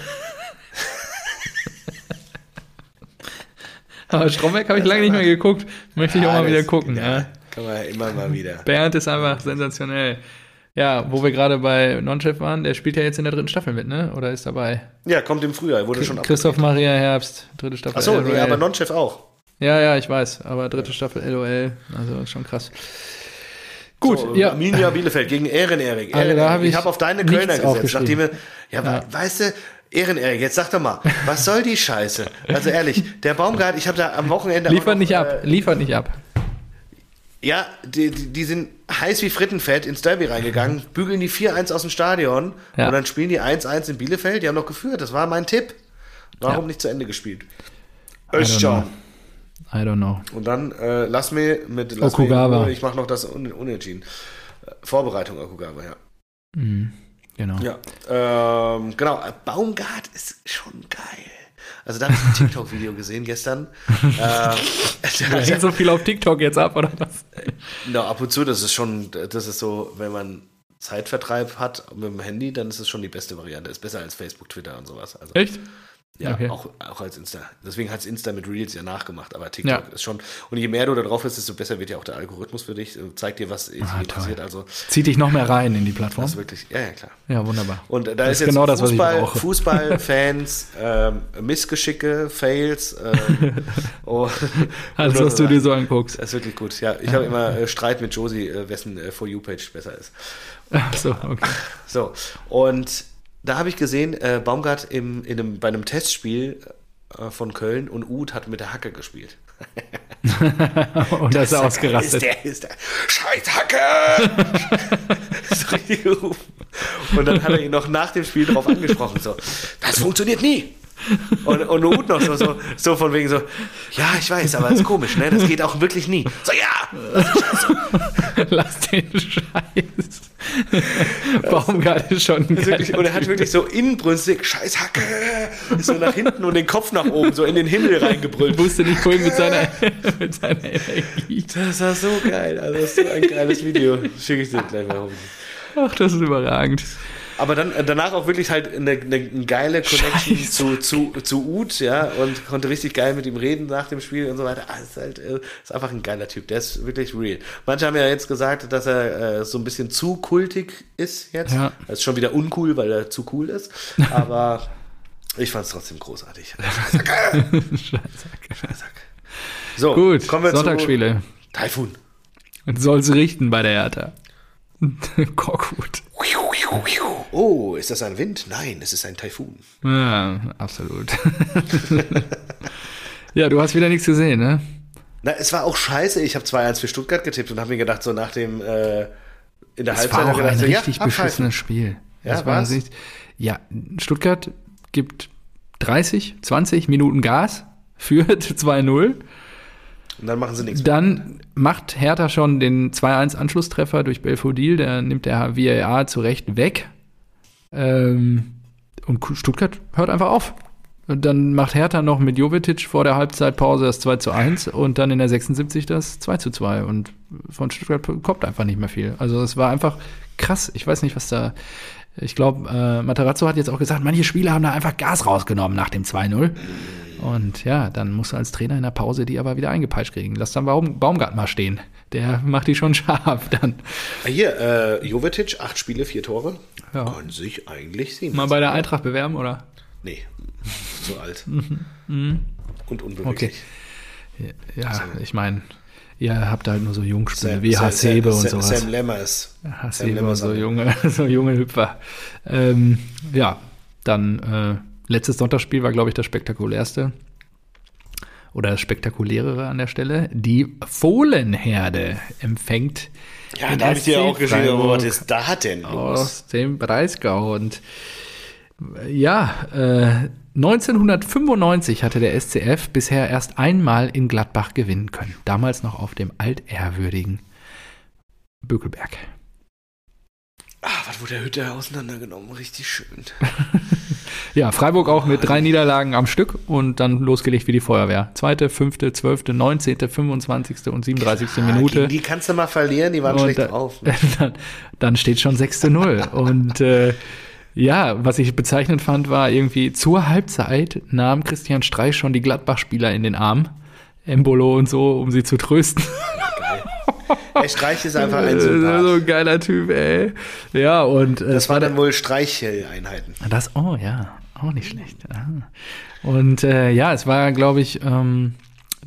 Aber Stromberg habe ich lange nicht mehr geguckt. Möchte ich auch Ja, mal wieder das- gucken. Ja, Ja. Kann man ja immer mal wieder. Bernd ist einfach sensationell. Ja, wo wir gerade bei Nonchef waren, der spielt ja jetzt in der dritten Staffel mit, ne? Oder ist dabei? Ja, kommt im Frühjahr, wurde schon Christoph Maria Herbst, dritte Staffel. Achso, nee, aber Nonchef auch. ja, ja, ich weiß, aber dritte Staffel LOL, also schon krass. Gut, so, ja. Arminia Bielefeld gegen Ehren-Erik. Also, da hab ich ich habe auf deine Kölner gesetzt. Nachdem wir, ja, Ja. weißt du, Ehren-Erik, jetzt sag doch mal, was soll die Scheiße? Also ehrlich, der Baumgart, ich habe da am Wochenende. Liefert nicht ab, Äh, liefert nicht ab. ja, die, die, sind heiß wie Frittenfett ins Derby reingegangen, bügeln die 4-1 aus dem Stadion Ja. und dann spielen die 1-1 in Bielefeld. Die haben noch geführt, das war mein Tipp. Warum Ja. nicht zu Ende gespielt? Know. I don't know. Und dann äh, lass mir mit lass Okugawa. Mir, ich mache noch das un, Unentschieden. Äh, Vorbereitung Okugawa, ja. Mhm, genau. Ja, ähm, genau. äh, Baumgart ist schon geil. Also da habe ich ein TikTok-Video gesehen gestern. ähm, Da geht so viel auf TikTok jetzt ab, oder was? na, ab und zu, das ist schon, das ist so, wenn man Zeitvertreib hat mit dem Handy, dann ist es schon die beste Variante. Ist besser als Facebook, Twitter und sowas. Also, Echt? Ja, okay. auch, auch als Insta. Deswegen hat es Insta mit Reels ja nachgemacht, aber TikTok Ja. ist schon. Und je mehr du da drauf bist, desto besser wird ja auch der Algorithmus für dich, äh, zeigt dir, was Ah, interessiert. Also, Zieht dich noch mehr rein in die das Plattform? ist wirklich, ja, ja, klar. Ja, wunderbar. Und da Das ist jetzt genau das, was ich Fußball. Fußballfans, ähm, Missgeschicke, Fails. Ähm, oh, Alles, was du dir so anguckst. Das ist wirklich gut. Ja, ich habe immer äh, Streit mit Josie, äh, wessen äh, For You-Page besser ist. Ach so, okay. So, und da habe ich gesehen, äh, Baumgart im, in einem, bei einem Testspiel äh, von Köln und Uth hat mit der Hacke gespielt. und das ist er ausgerastet. Ist der, ist der Scheiß Hacke! so. Und dann hat er ihn noch nach dem Spiel darauf angesprochen, so, das funktioniert nie. Und, und Uth noch so, so, so von wegen so, ja, ich weiß, aber das ist komisch, ne? Das geht auch wirklich nie. So, ja! Lass den Scheiß. Baumgart ist schon ein wirklich, und er hat wirklich so inbrünstig, scheiß Hacke, ist so nach hinten und den Kopf nach oben, so in den Himmel reingebrüllt. wusste nicht wohin mit seiner, mit seiner Energie. Das war so geil, also das ist so ein geiles Video. Schicke ich dir gleich mal rum. Ach, das ist überragend. Aber dann äh, danach auch wirklich halt eine, eine, eine geile Connection Scheiße. zu, zu, zu Uth, ja, und konnte richtig geil mit ihm reden nach dem Spiel und so weiter. Ah, ist halt, äh, ist einfach ein geiler Typ, der ist wirklich real. Manche haben ja jetzt gesagt, dass er äh, so ein bisschen zu kultig ist jetzt. Ja. Das ist schon wieder uncool, weil er zu cool ist. Aber ich fand es trotzdem großartig. Scheiße. So, Gut, kommen wir Sonntagsspiele. zu Taifun. Und soll's richten bei der Hertha. Korkut. Oh, ist das ein Wind? Nein, es ist ein Taifun. Ja, absolut. ja, du hast wieder nichts gesehen, ne? Na, es war auch scheiße. Ich habe 2-1 für Stuttgart getippt und habe mir gedacht, so nach dem äh, in der Es Halbzeit war auch ich ein gedacht, so, richtig ja, beschissenes Spiel. Ja, Das war richtig- ja, Stuttgart gibt 30, 20 Minuten Gas, führt 2-0. Und dann machen sie nichts. Dann macht Hertha schon den 2-1 Anschlusstreffer durch Belfodil, der nimmt der VAR zu Recht weg. Ähm, und Stuttgart hört einfach auf. Und dann macht Hertha noch mit Jovetic vor der Halbzeitpause das 2 zu 1 und dann in der 76 das 2 zu 2. Und von Stuttgart kommt einfach nicht mehr viel. Also es war einfach krass. Ich weiß nicht, was da. Ich glaube, äh, Matarazzo hat jetzt auch gesagt, manche Spieler haben da einfach Gas rausgenommen nach dem 2-0. Und ja, dann musst du als Trainer in der Pause die aber wieder eingepeitscht kriegen. Lass dann Baum, Baumgart mal stehen. Der macht die schon scharf dann. Ah, Hier, äh, Jovetic, acht Spiele, vier Tore. Ja. Kann sich eigentlich sehen. Mal bei der Eintracht bewerben, oder? Nee, so alt. Mhm. Und unbeweglich. Ja, ich meine, ihr habt halt nur so Jungspiele Sam- wie Sam- Hasebe Sam- und Sam- sowas. Sam Lemmers. Hasebe und Lemmers so junge, so junge Hüpfer. Ähm, ja, dann äh, letztes Sonntagsspiel war, glaube ich, das spektakulärste. Oder das spektakulärere an der Stelle. Die Fohlenherde empfängt Ja, da habe ich dir auch geschrieben, aber was ist da denn los? aus dem Breisgau. Und äh, ja, äh, 1995 hatte der SCF bisher erst einmal in Gladbach gewinnen können. Damals noch auf dem altehrwürdigen Bökelberg. Ah, was wurde der Hütte auseinandergenommen? Richtig schön. Ja, Freiburg auch mit drei Niederlagen am Stück und dann losgelegt wie die Feuerwehr. Zweite, fünfte, zwölfte, neunzehnte, 25. und 37. Ah, Minute. die kannst du mal verlieren, die waren Und schlecht da- drauf. dann, dann steht schon 6 zu 0. Und äh, ja, was ich bezeichnend fand, war irgendwie zur Halbzeit nahm Christian Streich schon die Gladbach-Spieler in den Arm. Embolo und so, um sie zu trösten. Der Streich ist einfach ein so Sympath. ein geiler Typ, ey. Ja, und äh, Das waren dann wohl Streicheleinheiten. das, oh ja, auch nicht schlecht. Ah. Und äh, ja, es war, glaube ich, ähm,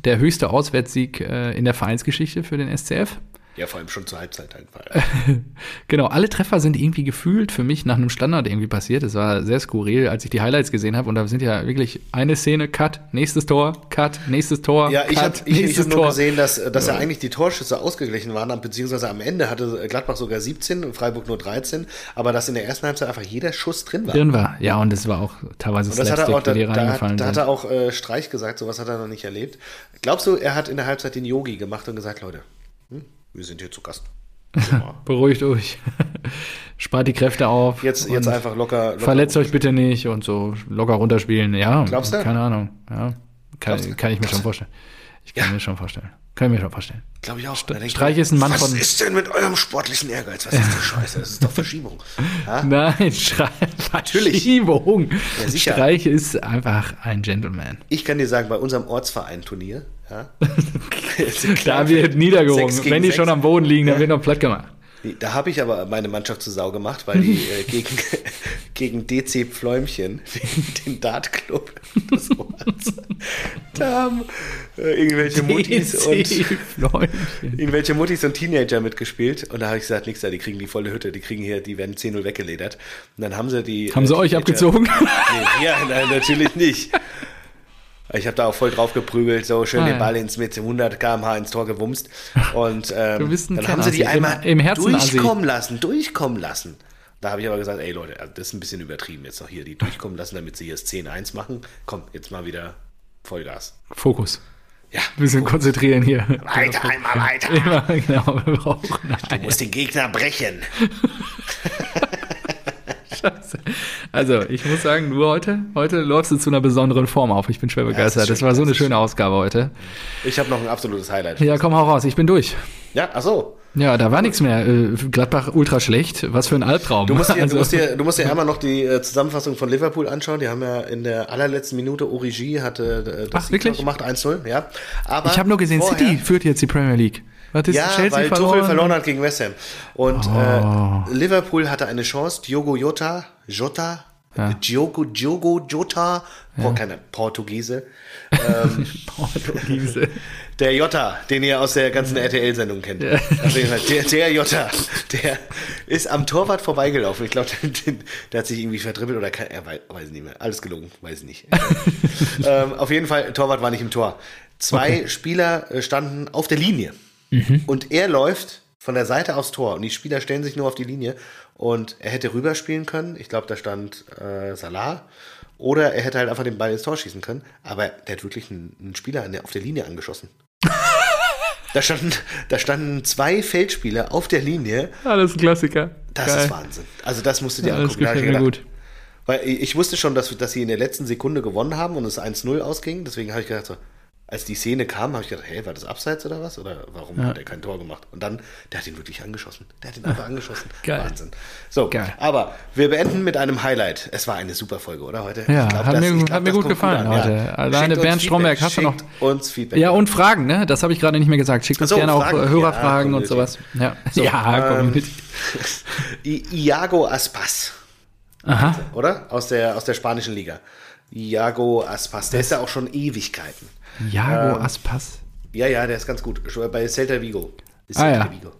der höchste Auswärtssieg äh, in der Vereinsgeschichte für den SCF. Ja, vor allem schon zur Halbzeit einfach. Genau, alle Treffer sind irgendwie gefühlt für mich nach einem Standard irgendwie passiert. Es war sehr skurril, als ich die Highlights gesehen habe. Und da sind ja wirklich eine Szene, Cut, nächstes Tor, Cut, nächstes Tor, Ja, ich habe ich, ich hab nur Tor. gesehen, dass, dass ja eigentlich die Torschüsse ausgeglichen waren, beziehungsweise am Ende hatte Gladbach sogar 17 und Freiburg nur 13, aber dass in der ersten Halbzeit einfach jeder Schuss drin war. Drin war. Ja, und es war auch teilweise Und das hat er auch, da, die da, hat- reingefallen da hat sind. er auch äh, Streich gesagt, sowas hat er noch nicht erlebt. Glaubst du, er hat in der Halbzeit den Yogi gemacht und gesagt, Leute, wir sind hier zu Gast. Beruhigt euch. Spart die Kräfte auf. Jetzt, jetzt einfach locker. locker Verletzt euch bitte nicht und so locker runterspielen. Ja, Glaubst du? keine Ahnung. Ja, kann, kann ich mir schon vorstellen. Ich kann Ja. mir schon vorstellen. Kann ich mir schon vorstellen. Glaube ich auch. Denkt Streich ist ein Mann was von- ist denn mit eurem sportlichen Ehrgeiz? Was ist die Scheiße? Das ist doch Verschiebung. Ja? Nein, Streich. Natürlich. Verschiebung. Ja. Streich ist einfach ein Gentleman. Ich kann dir sagen, bei unserem Ortsverein-Turnier, ja, Da wird niedergerungen. Wenn die sechs. schon am Boden liegen, dann wird noch platt gemacht. da habe ich aber meine Mannschaft zu Sau gemacht, weil die äh, gegen, gegen DC Pfläumchen, den, den Dartclub des Orts. Da haben äh, irgendwelche Muttis und irgendwelche Muttis und Teenager mitgespielt. Und da habe ich gesagt, nix da, die kriegen die volle Hütte, die kriegen hier, die werden 10-0 weggeledert. Und dann haben sie die. Haben sie äh, euch Teenager- abgezogen? Nee, ja, nein, natürlich nicht. Ich habe da auch voll drauf geprügelt, so schön Ah, den. Ball ins mit 100 km/h ins Tor gewumst. Und ähm, dann haben sie die. Im- einmal im Herzen Assi. durchkommen lassen, durchkommen lassen. Da habe ich aber gesagt, ey Leute, also das ist ein bisschen übertrieben jetzt noch hier, die durchkommen lassen, damit sie hier das 10-1 machen. Komm, jetzt mal wieder Vollgas. Fokus. Ja, Ein bisschen konzentrieren hier. weiter, einmal weiter. Immer, genau, wir brauchen Du musst den Gegner brechen. Scheiße. Also, ich muss sagen, du heute, heute läufst du zu einer besonderen Form auf. Ich bin schwer begeistert. schön, das war so das eine schöne Ausgabe heute. Ich habe noch ein absolutes Highlight. Ja, komm, hau raus. Ich bin durch. Ja, ach so. Ja, da war nichts mehr. Äh, Gladbach ultra schlecht. Was für ein Albtraum. Du musst, dir, Also- du, musst dir, du musst dir einmal noch die äh, Zusammenfassung von Liverpool anschauen. Die haben ja in der allerletzten Minute Origi hatte äh, das Ach, wirklich? gemacht, 1-0. Ja. Aber ich habe nur gesehen, vorher- City führt jetzt die Premier League. Was ist Ja, Chelsea weil verloren? Tuchel verloren hat gegen West Ham. Und Oh. äh, Liverpool hatte eine Chance. Diogo Jota, Jota, Diogo, Diogo Jota, oh, keine Portugiese. Ähm, Portugiese. Der Jota, den ihr aus der ganzen RTL-Sendung kennt. Jeden Fall, der, der Jota, der ist am Torwart vorbeigelaufen. Ich glaube, der hat sich irgendwie verdribbelt oder kann, er weiß, weiß nicht mehr. Alles gelogen, weiß ich nicht. ähm, auf jeden Fall, Torwart war nicht im Tor. Zwei Spieler äh, standen auf der Linie. Und er läuft von der Seite aufs Tor. Und die Spieler stellen sich nur auf die Linie. Und er hätte rüberspielen können. Ich glaube, da stand äh, Salah. Oder er hätte halt einfach den Ball ins Tor schießen können. Aber der hat wirklich einen, einen Spieler der, auf der Linie angeschossen. da, standen, da standen zwei Feldspieler auf der Linie. Alles ein Klassiker. Das Geil. ist Wahnsinn. Also das musst du dir Ja, das angucken. Da hab ich gefällt mir gut. Weil ich ich wusste schon, dass, dass sie in der letzten Sekunde gewonnen haben und es 1-0 ausging. Deswegen habe ich gedacht, so, als die Szene kam, habe ich gedacht, hey, war das abseits oder was? Oder warum hat er kein Tor gemacht? Und dann, der hat ihn wirklich angeschossen. Der hat ihn einfach angeschossen. Geil. Wahnsinn. So, Geil. aber wir beenden mit einem Highlight. Es war eine super Folge, oder heute? Ja, glaub, hat das- mir- glaub, hat mir gut gefallen an, heute. Alleine Schickt uns Bernd Stromberg, hast du noch- uns Feedback. Ja, und Fragen, ne? Das habe ich gerade nicht mehr gesagt. Schickt uns so, gerne auch Fragen. äh, Hörerfragen Ja, und sowas. Ja, ja ähm, Community. I Iago Aspas. Aha. oder? Aus der, aus der spanischen Liga. Iago Aspas, der ist ja auch schon Ewigkeiten. Jago ähm, Aspas. Ja, ja, der ist ganz gut. Schon Bei Celta Vigo. Ist Ah, ja. Vigo.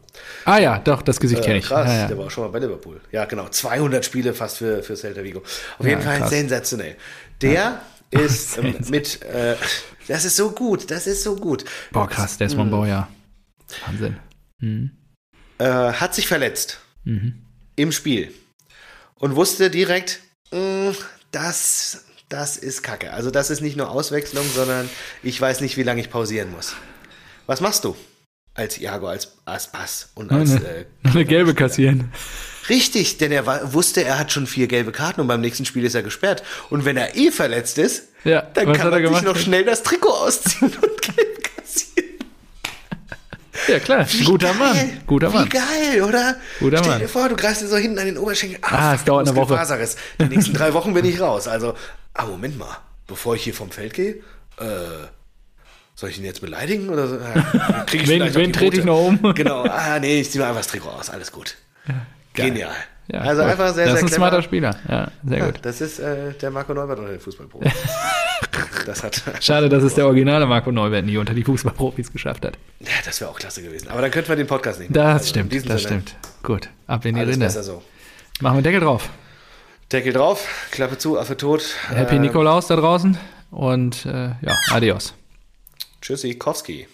Ah ja, doch, das Gesicht kenne Äh, ich. krass, ja, ja. der war auch schon mal bei Liverpool. Ja, genau. 200 Spiele fast für, für Celta Vigo. Auf Ja, jeden Fall krass. sensationell. Der ist ähm, mit, äh, das ist so gut, das ist so gut. Boah, krass, Mhm. Desmond Bauer. Wahnsinn. Äh, hat sich verletzt Mhm. im Spiel und wusste direkt, "Mm, das, das ist Kacke. Also das ist nicht nur Auswechslung, sondern ich weiß nicht, wie lange ich pausieren muss. Was machst du als Iago, als Aspas und als Eine, äh, eine gelbe kassieren. Richtig, denn er war, wusste, er hat schon vier gelbe Karten und beim nächsten Spiel ist er gesperrt. Und wenn er eh verletzt ist, Ja, dann kann er er sich noch schnell das Trikot ausziehen und gelb kassieren. Ja, klar. Wie Guter geil. Mann. Guter Wie Mann. geil, oder? Guter Stell Mann. dir vor, du greifst dir so hinten an den Oberschenkel. Ah, es dauert eine Woche. Die nächsten drei Wochen bin ich raus. Also, ah, Moment mal. Bevor ich hier vom Feld gehe, äh, soll ich ihn jetzt beleidigen? Oder? Ja, krieg ich Wen- wen trete ich noch um? Genau. Ah, nee, ich ziehe mir einfach das Trikot aus. Alles gut. geil. Genial. Ja, also cool. einfach sehr, Das sehr ist ein clever. smarter Spieler. Ja, sehr Ja, gut. das ist äh, der Marco Neubert unter den Fußballprofis. das hat. Schade, dass es der originale Marco Neubert nie unter die Fußballprofis geschafft hat. Ja, das wäre auch klasse gewesen. Aber dann könnten wir den Podcast nicht Das machen. Also in stimmt, das Sinne, stimmt. Gut, ab in die Alles Rinde. besser so. Machen wir Deckel drauf. Deckel drauf, Klappe zu, Affe tot. Happy Ähm, Nikolaus da draußen und äh, ja, adios. Tschüssi, Kowski.